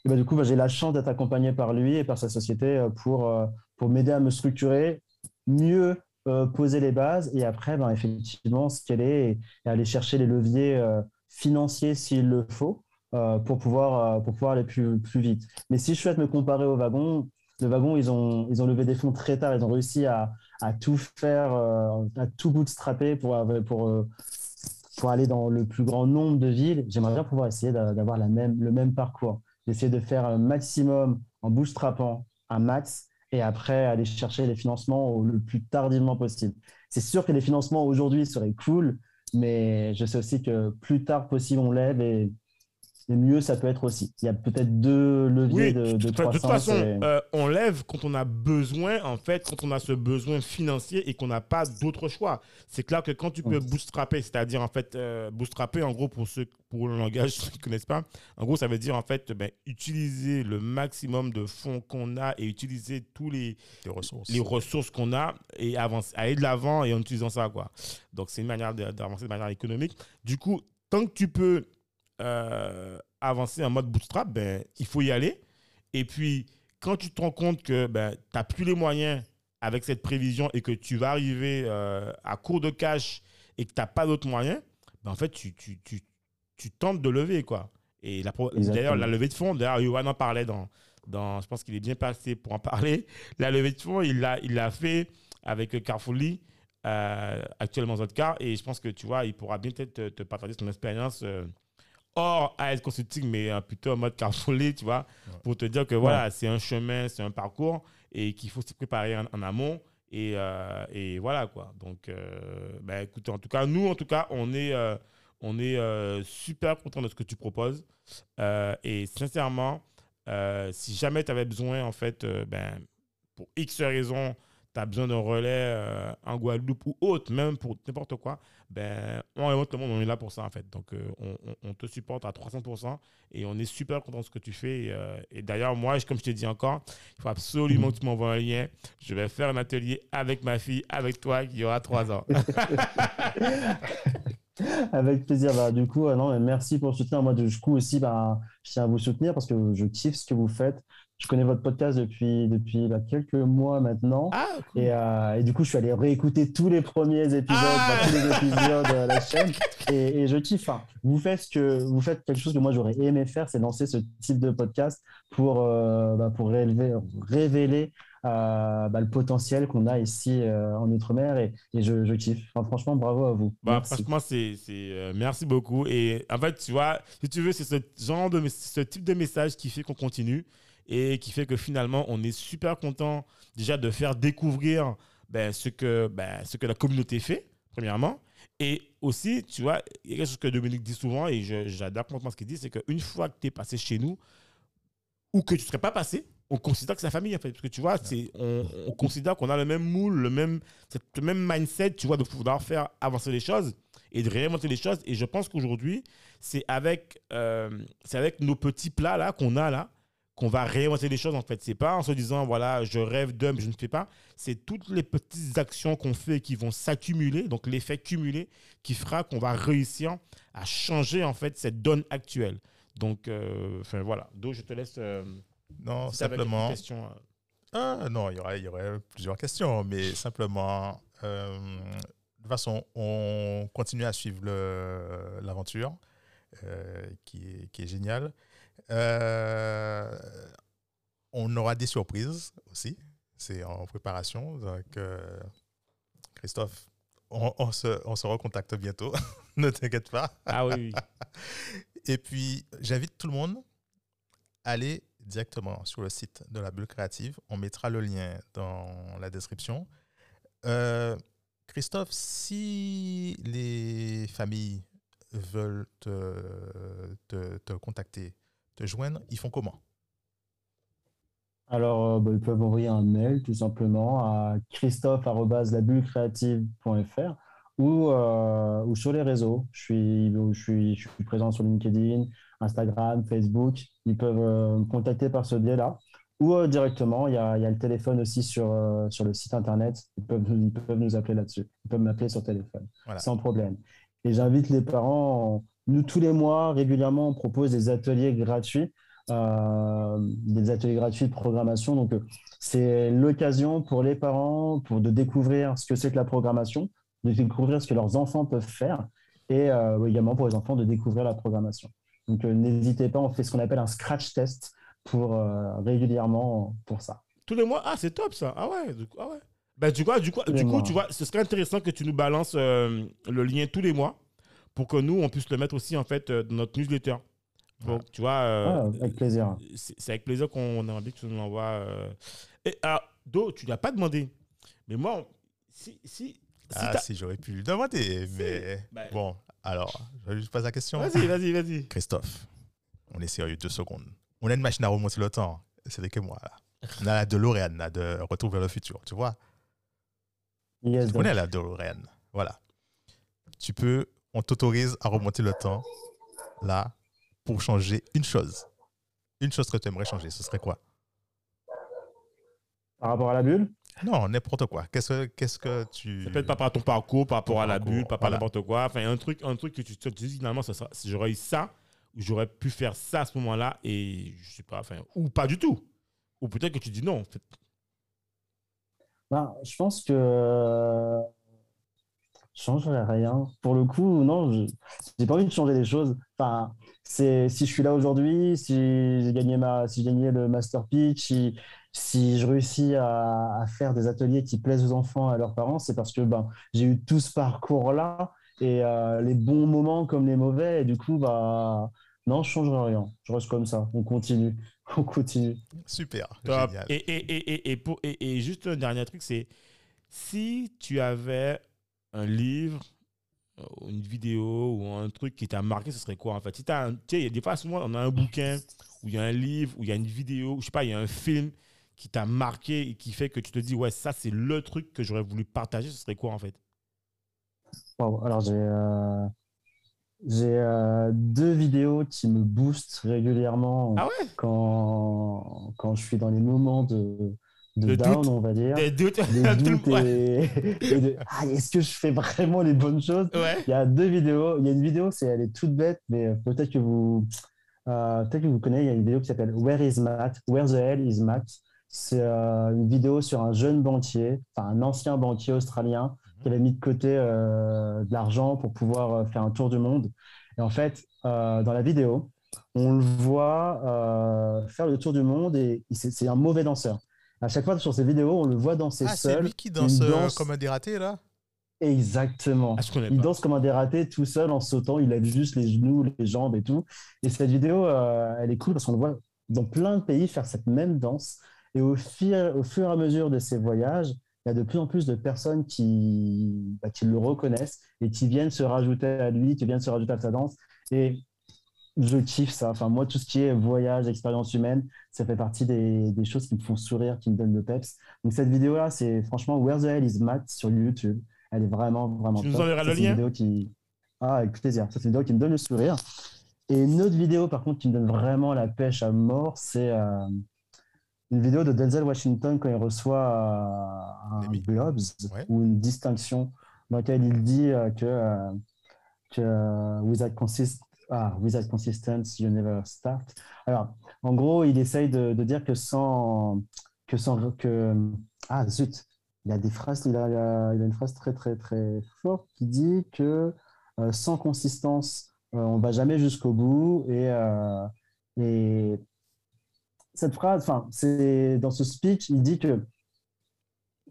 Et bah, du coup, bah, j'ai la chance d'être accompagné par lui et par sa société euh, pour, euh, pour m'aider à me structurer, mieux euh, poser les bases et après, ben, effectivement, scaler et, et aller chercher les leviers financiers s'il le faut pour, pouvoir, pour pouvoir aller plus, plus vite. Mais si je souhaite me comparer au wagon, le wagon, ils ont, ils ont levé des fonds très tard, ils ont réussi à, à tout faire, à tout bootstrapper pour, pour, pour aller dans le plus grand nombre de villes. J'aimerais bien pouvoir essayer d'a- d'avoir le même parcours, d'essayer de faire un maximum en bootstrappant un max et après aller chercher les financements le plus tardivement possible. C'est sûr que les financements aujourd'hui seraient cool, mais je sais aussi que plus tard possible on lève et, et mieux ça peut être aussi. Il y a peut-être deux leviers Oui, de, de de, de toute croissance. façon, et- euh, on lève quand on a besoin, en fait, quand on a ce besoin financier et qu'on n'a pas d'autre choix. C'est clair que quand tu peux bootstrapper, c'est-à-dire, en fait, euh, bootstrapper, en gros, pour ceux pour le langage ceux qui ne connaissent pas, en gros, ça veut dire, en fait, ben, utiliser le maximum de fonds qu'on a et utiliser tous les, Les ressources. les ressources qu'on a et avancer, aller de l'avant et en utilisant ça. Quoi. Donc, c'est une manière d'avancer de manière économique. Du coup, tant que tu peux euh, avancer en mode bootstrap, ben, il faut y aller. Et puis, quand tu te rends compte que ben, tu n'as plus les moyens avec cette prévision et que tu vas arriver euh, à court de cash et que tu n'as pas d'autres moyens, ben, en fait, tu, tu, tu, tu tentes de lever. Quoi. Et d'ailleurs, la levée de fonds, d'ailleurs, Yohan en parlait dans, dans, je pense qu'il est bien passé pour en parler. La levée de fonds, il l'a il fait avec Carfully, euh, actuellement Zotcar, et je pense que tu vois, il pourra bien peut-être te, te partager son expérience euh, hors AS Consulting, mais euh, plutôt en mode carfolé, tu vois, pour te dire que voilà, c'est un chemin, c'est un parcours et qu'il faut s'y préparer en, en amont. Et, euh, et, voilà quoi. Donc, euh, bah, écoute, en tout cas, nous, en tout cas, on est, on est super content de ce que tu proposes. Et sincèrement, si jamais tu avais besoin, en fait, ben, pour X raisons, tu as besoin d'un relais euh, en Guadeloupe ou autre, même pour n'importe quoi, ben, on remonte le monde, on est là pour ça, en fait. Donc, euh, on, te supporte à 300% et on est super content de ce que tu fais. Et, euh, et d'ailleurs, moi, comme je t'ai dit encore, il faut absolument que tu m'envoies un lien. Je vais faire un atelier avec ma fille, avec toi, qui aura 3 ans. Avec plaisir. Bah, du coup, euh, non, merci pour le soutien. Moi, du coup, aussi, bah, je tiens à vous soutenir parce que je kiffe ce que vous faites. Je connais votre podcast depuis, depuis bah, quelques mois maintenant. ah, cool. Et, euh, et du coup, je suis allé réécouter tous les premiers épisodes, Ah enfin, tous les épisodes de la chaîne. Et, et je kiffe. Enfin, vous faites ce que vous faites quelque chose que moi j'aurais aimé faire, c'est lancer ce type de podcast pour euh, bah, pour révéler, révéler euh, bah, le potentiel qu'on a ici euh, en outre-mer. Et, et je, je kiffe. Enfin, franchement, bravo à vous. Bah, Merci. franchement, c'est, euh, merci beaucoup. Et en fait, tu vois, si tu veux, c'est ce genre de, mes- ce type de message qui fait qu'on continue et qui fait que finalement, on est super content déjà de faire découvrir ben, ce, que, ben, ce que la communauté fait, premièrement. Et aussi, tu vois, il y a quelque chose que Dominique dit souvent et j'adore complètement ce qu'il dit, c'est qu'une fois que tu es passé chez nous ou que tu ne serais pas passé, on considère que c'est la famille en fait. Parce que tu vois, c'est, on, on considère qu'on a le même moule, le même, cette- le même mindset, tu vois, de pouvoir faire avancer les choses et de réinventer les choses. Et je pense qu'aujourd'hui, c'est avec, euh, c'est avec nos petits plats là qu'on a là qu'on va réinventer les choses en fait. C'est pas en se disant voilà, je rêve d'un, mais je ne fais pas. C'est toutes les petites actions qu'on fait qui vont s'accumuler, donc l'effet cumulé qui fera qu'on va réussir à changer en fait cette donne actuelle. Donc, euh, enfin voilà. Donc, je te laisse. euh, Non, si simplement. questions, euh. Ah, non, il y, aurait, il y aurait plusieurs questions, mais simplement, de toute façon, on continue à suivre l'aventure, qui, est, qui est géniale. Euh, on aura des surprises aussi, c'est en préparation. Donc, euh, Christophe, on, on se, on se recontacte bientôt, ne t'inquiète pas. Ah oui. Et puis, j'invite tout le monde à aller directement sur le site de la Bulle Créative. On mettra le lien dans la description. Euh, Christophe, si les familles veulent te, te, te contacter, te joindre, ils font comment? Alors, euh, bah, ils peuvent envoyer un mail tout simplement à christophe.labullecreative.fr ou, euh, ou sur les réseaux. Je suis, je, suis, je suis présent sur LinkedIn, Instagram, Facebook. Ils peuvent euh, me contacter par ce biais-là. Ou euh, directement, il y a, il y a le téléphone aussi sur, sur le site internet. Ils peuvent, ils peuvent nous appeler là-dessus. Ils peuvent m'appeler sur téléphone, Voilà. sans problème. Et j'invite les parents. Nous, tous les mois, régulièrement, on propose des ateliers gratuits euh, des ateliers gratuits de programmation. Donc, euh, c'est l'occasion pour les parents pour de découvrir ce que c'est que la programmation, de découvrir ce que leurs enfants peuvent faire et euh, également pour les enfants de découvrir la programmation. Donc, euh, n'hésitez pas, on fait ce qu'on appelle un scratch test pour régulièrement pour ça. Tous les mois? Ah, c'est top ça. Ah ouais. Du coup, ah ouais. Ben, du coup, du coup, du coup tu vois, ce serait intéressant que tu nous balances le lien tous les mois pour que nous, on puisse le mettre aussi en fait euh, dans notre newsletter. Donc, tu vois, euh, Ah, avec plaisir. c'est avec plaisir qu'on a envie que tu nous l'envoies. euh. Et alors, Do, tu l'as pas demandé. Mais moi, si. si, si Ah, si j'aurais pu lui demander, mais Ben- bon, alors, je vais juste poser la question. Vas-y, vas-y, vas-y. Christophe, on est sérieux, deux secondes. On a une machine à remonter le temps. C'est que moi, là. On a la DeLorean, là, de Retour vers le futur, tu vois? Yes, Tu connais la DeLorean? Voilà. Tu peux, on t'autorise à remonter le temps, là, pour changer une chose. Une chose que tu aimerais changer, ce serait quoi? Par rapport à la bulle, Non, n'importe quoi. Qu'est-ce que, qu'est-ce que tu. Ça peut être par rapport à ton parcours, par rapport Ton à la parcours, bulle, par rapport à voilà. n'importe quoi. Enfin, un truc, un truc que tu te dis finalement, ça sera- si j'aurais eu ça, ou j'aurais pu faire ça à ce moment-là, et je sais pas, enfin, ou pas du tout. Ou peut-être que tu dis non. en fait. Ben, je pense que euh, changerais rien. Pour le coup, non, je j'ai pas envie de changer les choses. Enfin, c'est si je suis là aujourd'hui, si j'ai gagné ma, si j'ai gagné le Master Pitch, si, si je réussis à, à faire des ateliers qui plaisent aux enfants et à leurs parents, c'est parce que ben j'ai eu tout ce parcours-là et euh, les bons moments comme les mauvais. Et du coup, bah, non, je ne changerai rien. Je reste comme ça. On continue. On continue. Super. Top. Génial. Et, et, et, et, et, pour- et, et juste un dernier truc, c'est si tu avais un livre, euh, une vidéo ou un truc qui t'a marqué, ce serait quoi en fait? Si t'as Tu sais, il y a des fois, souvent, on a un bouquin, ou il y a un livre, ou il y a une vidéo, ou je sais pas, il y a un film qui t'a marqué et qui fait que tu te dis, ouais, ça, c'est le truc que j'aurais voulu partager, ce serait quoi en fait? Wow. Alors, j'ai euh, j'ai euh, deux vidéos qui me boostent régulièrement Ah ouais? quand, quand je suis dans les moments de, de De down, doute. on va dire. Doutes ouais. et, et de ah, est-ce que je fais vraiment les bonnes choses? Ouais. Il y a deux vidéos. Il y a une vidéo, c'est, elle est toute bête, mais euh, peut-être que vous, euh, peut-être que vous connaissez. Il y a une vidéo qui s'appelle Where is Matt? Where the hell is Matt? C'est euh, une vidéo sur un jeune banquier, enfin un ancien banquier australien qui avait mis de côté euh, de l'argent pour pouvoir faire un tour du monde. Et en fait, dans la vidéo, on le voit faire le tour du monde et c'est un mauvais danseur. À chaque fois sur ces vidéos, on le voit danser Ah, c'est seul. lui qui danse, euh, danse- comme un dératé, là? Exactement. Ah, Il pas. danse comme un dératé tout seul en sautant. Il lève juste les genoux, les jambes et tout. Et cette vidéo, euh, elle est cool parce qu'on le voit dans plein de pays faire cette même danse. Et au fur, au fur et à mesure de ces voyages, il y a de plus en plus de personnes qui, bah, qui le reconnaissent et qui viennent se rajouter à lui, qui viennent se rajouter à sa danse. Et je kiffe ça. Enfin, moi, tout ce qui est voyage, expérience humaine, ça fait partie des, des choses qui me font sourire, qui me donnent le peps. Donc, cette vidéo-là, c'est franchement Where the Hell is Matt sur YouTube. Elle est vraiment, vraiment Tu nous top. enverras Ça, le c'est une lien vidéo qui... Ah, avec plaisir. C'est une vidéo qui me donne le sourire. Et une autre vidéo, par contre, qui me donne vraiment la pêche à mort, c'est euh, une vidéo de Denzel Washington quand il reçoit euh, un. Globes Ouais. ou une distinction dans laquelle il dit euh, que, euh, que without, consist ah, without consistence, you never start. Alors, en gros, il essaye de, dire que sans, que sans que ah zut, il a des phrases, il a, il a- une phrase très très très forte qui dit que euh, sans consistance, euh, on va jamais jusqu'au bout et euh, et cette phrase, enfin, c'est dans ce speech, il dit que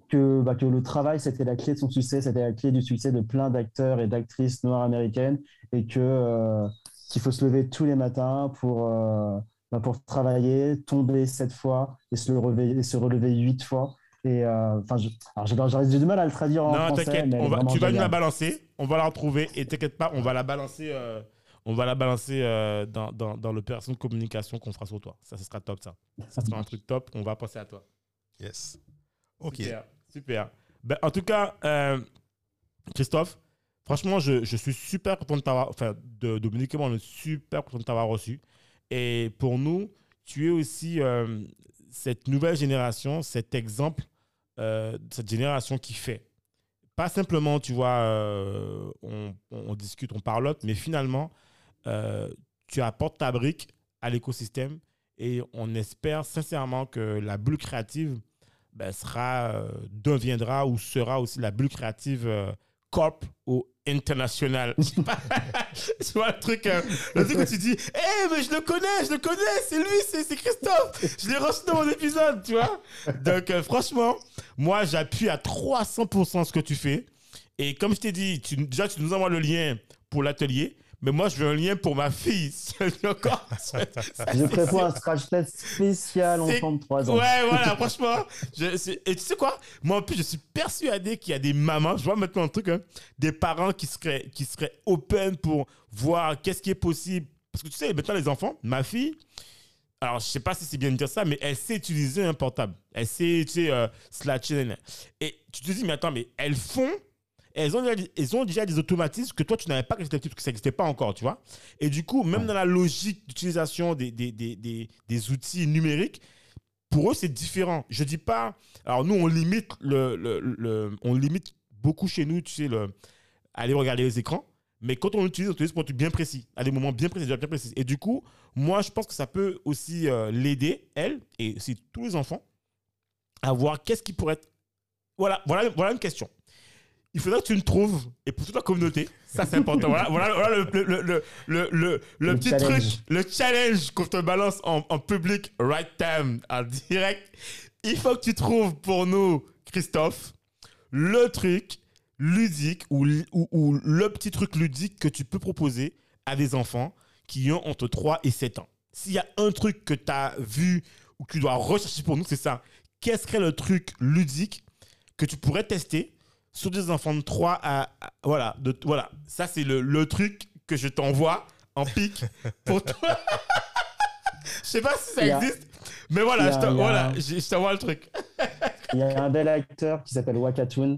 que, bah, que le travail, c'était la clé de son succès, c'était la clé du succès de plein d'acteurs et d'actrices noires américaines, et que qu'il faut se lever tous les matins pour, euh, bah, pour travailler, tomber sept fois et se, le relever, et se relever huit fois. Et euh, enfin, je- alors j'ai du mal à le traduire en Non, français, t'inquiète, tu vas nous la balancer, on va la retrouver et t'inquiète pas, on va la balancer, euh, on va la balancer euh, dans, dans, dans de communication qu'on fera sur toi. Ça, ce sera top, ça. Ça sera un truc top, on va penser à toi. Yes. Ok. Super, super. Ben, en tout cas, euh, Christophe, franchement, je, suis super content de t'avoir, enfin, de Dominique et super content de t'avoir reçu. Et pour nous, tu es aussi euh, cette nouvelle génération, cet exemple, euh, cette génération qui fait. Pas simplement, tu vois, euh, on, discute, on parlote, mais finalement, tu apportes ta brique à l'écosystème et on espère sincèrement que la bulle créative ben, sera, deviendra ou sera aussi la bulle créative corp ou international. tu vois le truc, euh, le truc où tu dis, hé, mais je le connais, je le connais, c'est lui, c'est c'est Christophe, je l'ai reçu dans mon épisode, tu vois. Donc, euh, franchement, moi, j'appuie à 300% ce que tu fais. Et comme je t'ai dit, tu, déjà, tu nous envoies le lien pour l'atelier. Mais moi, je veux un lien pour ma fille. Encore. Je prévois un scratch test spécial enfant de 3 ans. Ouais, voilà, franchement. je- et tu sais quoi? Moi, en plus, je suis persuadé qu'il y a des mamans, je vois maintenant un truc, hein, des parents qui seraient, qui seraient open pour voir qu'est-ce qui est possible. Parce que tu sais, maintenant, les enfants, ma fille, alors je sais pas si c'est bien de dire ça, mais elle sait utiliser un portable. Elle sait, tu sais, euh. Et tu te dis, mais attends, mais elles font. Elles ont, déjà, elles ont déjà des automatismes que toi, tu n'avais pas petit, parce que ça n'existait pas encore, tu vois. Et du coup, même Ouais. dans la logique d'utilisation des, des, des, des, des outils numériques, pour eux, c'est différent. Je dis pas. Alors, nous, on limite, le, le, le- on limite beaucoup chez nous, tu sais, le, aller regarder les écrans. Mais quand on l'utilise, on l'utilise pour truc bien précis, à des moments bien précis, bien précis. Et du coup, moi, je pense que ça peut aussi euh, l'aider, elle, et aussi tous les enfants, à voir qu'est-ce qui pourrait être. Voilà, voilà, voilà une question. Il faudrait que tu me trouves, et pour toute la communauté, ça c'est important. voilà, voilà, voilà le, le, le, le, le, petit challenge. truc, le challenge qu'on te balance en, en public, right time, en direct. Il faut que tu trouves pour nous, Christophe, le truc, ludique ou, ou, ou le petit truc ludique que tu peux proposer à des enfants qui ont entre 3 et 7 ans S'il y a un truc que tu as vu ou que tu dois rechercher pour nous, c'est ça. Qu'est-ce serait le truc ludique que tu pourrais tester sur des enfants de 3 à... à- voilà, de, voilà. ça c'est le, le truc que je t'envoie en pic pour toi. Je sais pas si ça existe, mais voilà, je voilà, t'envoie le truc. Il y a un bel acteur qui s'appelle Wakatoon.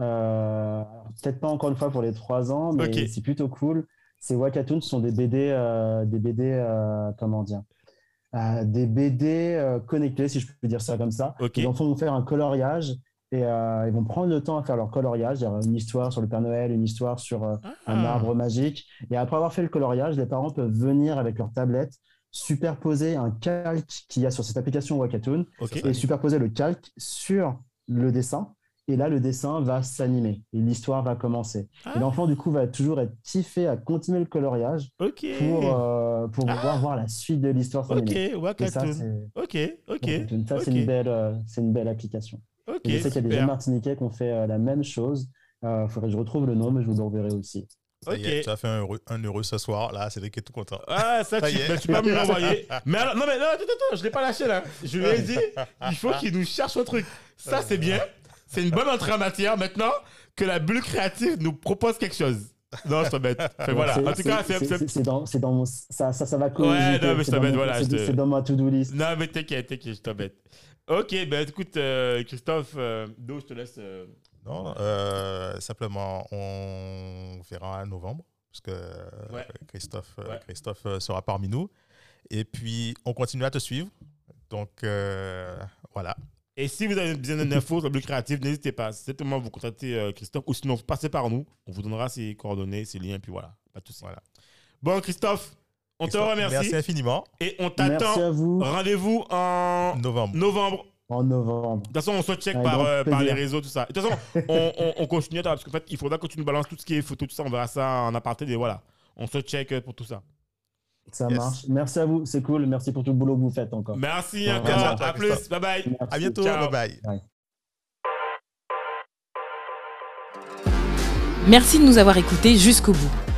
Euh, Peut-être pas encore une fois pour les 3 ans, mais c'est plutôt cool. Ces Wakatoons sont des BD, euh, des BD euh, comment dire, des BD connectés, si je peux dire ça comme ça. Ok. Les enfants vont faire un coloriage et euh, ils vont prendre le temps à faire leur coloriage. Il y aura une histoire sur le Père Noël, une histoire sur euh, un Ah. arbre magique. Et après avoir fait le coloriage, les parents peuvent venir avec leur tablette, superposer un calque qu'il y a sur cette application Wakatoon et superposer le calque sur le dessin. Et là, le dessin va s'animer et l'histoire va commencer. Ah. Et l'enfant, du coup, va toujours être kiffé à continuer le coloriage pour, euh, pour Ah. pouvoir voir la suite de l'histoire s'animer. Ok, ça, Wakatoon. c'est Ok, ok. Ça, c'est une, belle, euh, c'est une belle application. Ok, Et je sais qu'il y a des Martiniquais qui ont fait euh, la même chose. Il faudrait que je retrouve le nom, mais je vous l'enverrai aussi. Ça y est, Ok. tu as fait un heureux, un heureux ce soir. Là, c'est qui est tout content. Ah, ça, Ça tu, ben, tu peux me l'envoyer. Mais alors, non, mais non, attends, attends, je l'ai pas lâché là. Je lui ai dit, il faut qu'il nous cherche un truc. Ça, c'est bien. C'est une bonne entrée en matière maintenant que la bulle créative nous propose quelque chose. Non, je t'embête. Fait, voilà. C'est- En tout cas, c'est. dans, c'est dans mon, ça, ça, ça va Ouais, coïncider. non, mais je t'embête, voilà, C'est dans ma to-do list. Non, mais t'inquiète, t'inquiète, je t'embête. Ok, ben écoute, euh, Christophe, euh, Do, je te laisse. euh, Non, euh, simplement, on verra en novembre, parce que euh, Ouais. Christophe, euh, Ouais. Christophe euh, sera parmi nous. Et puis, on continue à te suivre. Donc, euh, voilà. Et si vous avez besoin d'infos sur la bulle créative, n'hésitez pas. Certainement, vous contactez euh, Christophe ou sinon, vous passez par nous. On vous donnera ses coordonnées, ses liens, puis voilà. Pas de souci. Voilà. Bon, Christophe, on te remercie. Merci infiniment. Et on Merci t'attend. à vous Rendez-vous en Novembre. novembre. en novembre. De toute façon, on se check Avec par, euh, par les réseaux, tout ça. De toute façon, on, on, on continue à parce qu'en fait, il faudra que tu nous balances tout ce qui est photo, tout ça. On verra ça en aparté. Et voilà. On se check euh, pour tout ça. Ça Yes. marche. Merci à vous, c'est cool. Merci pour tout le boulot que vous faites encore. Merci Ouais, encore. merci à plus. Bye bye. Merci. À bientôt. Ciao. Bye bye. Merci de nous avoir écoutés jusqu'au bout.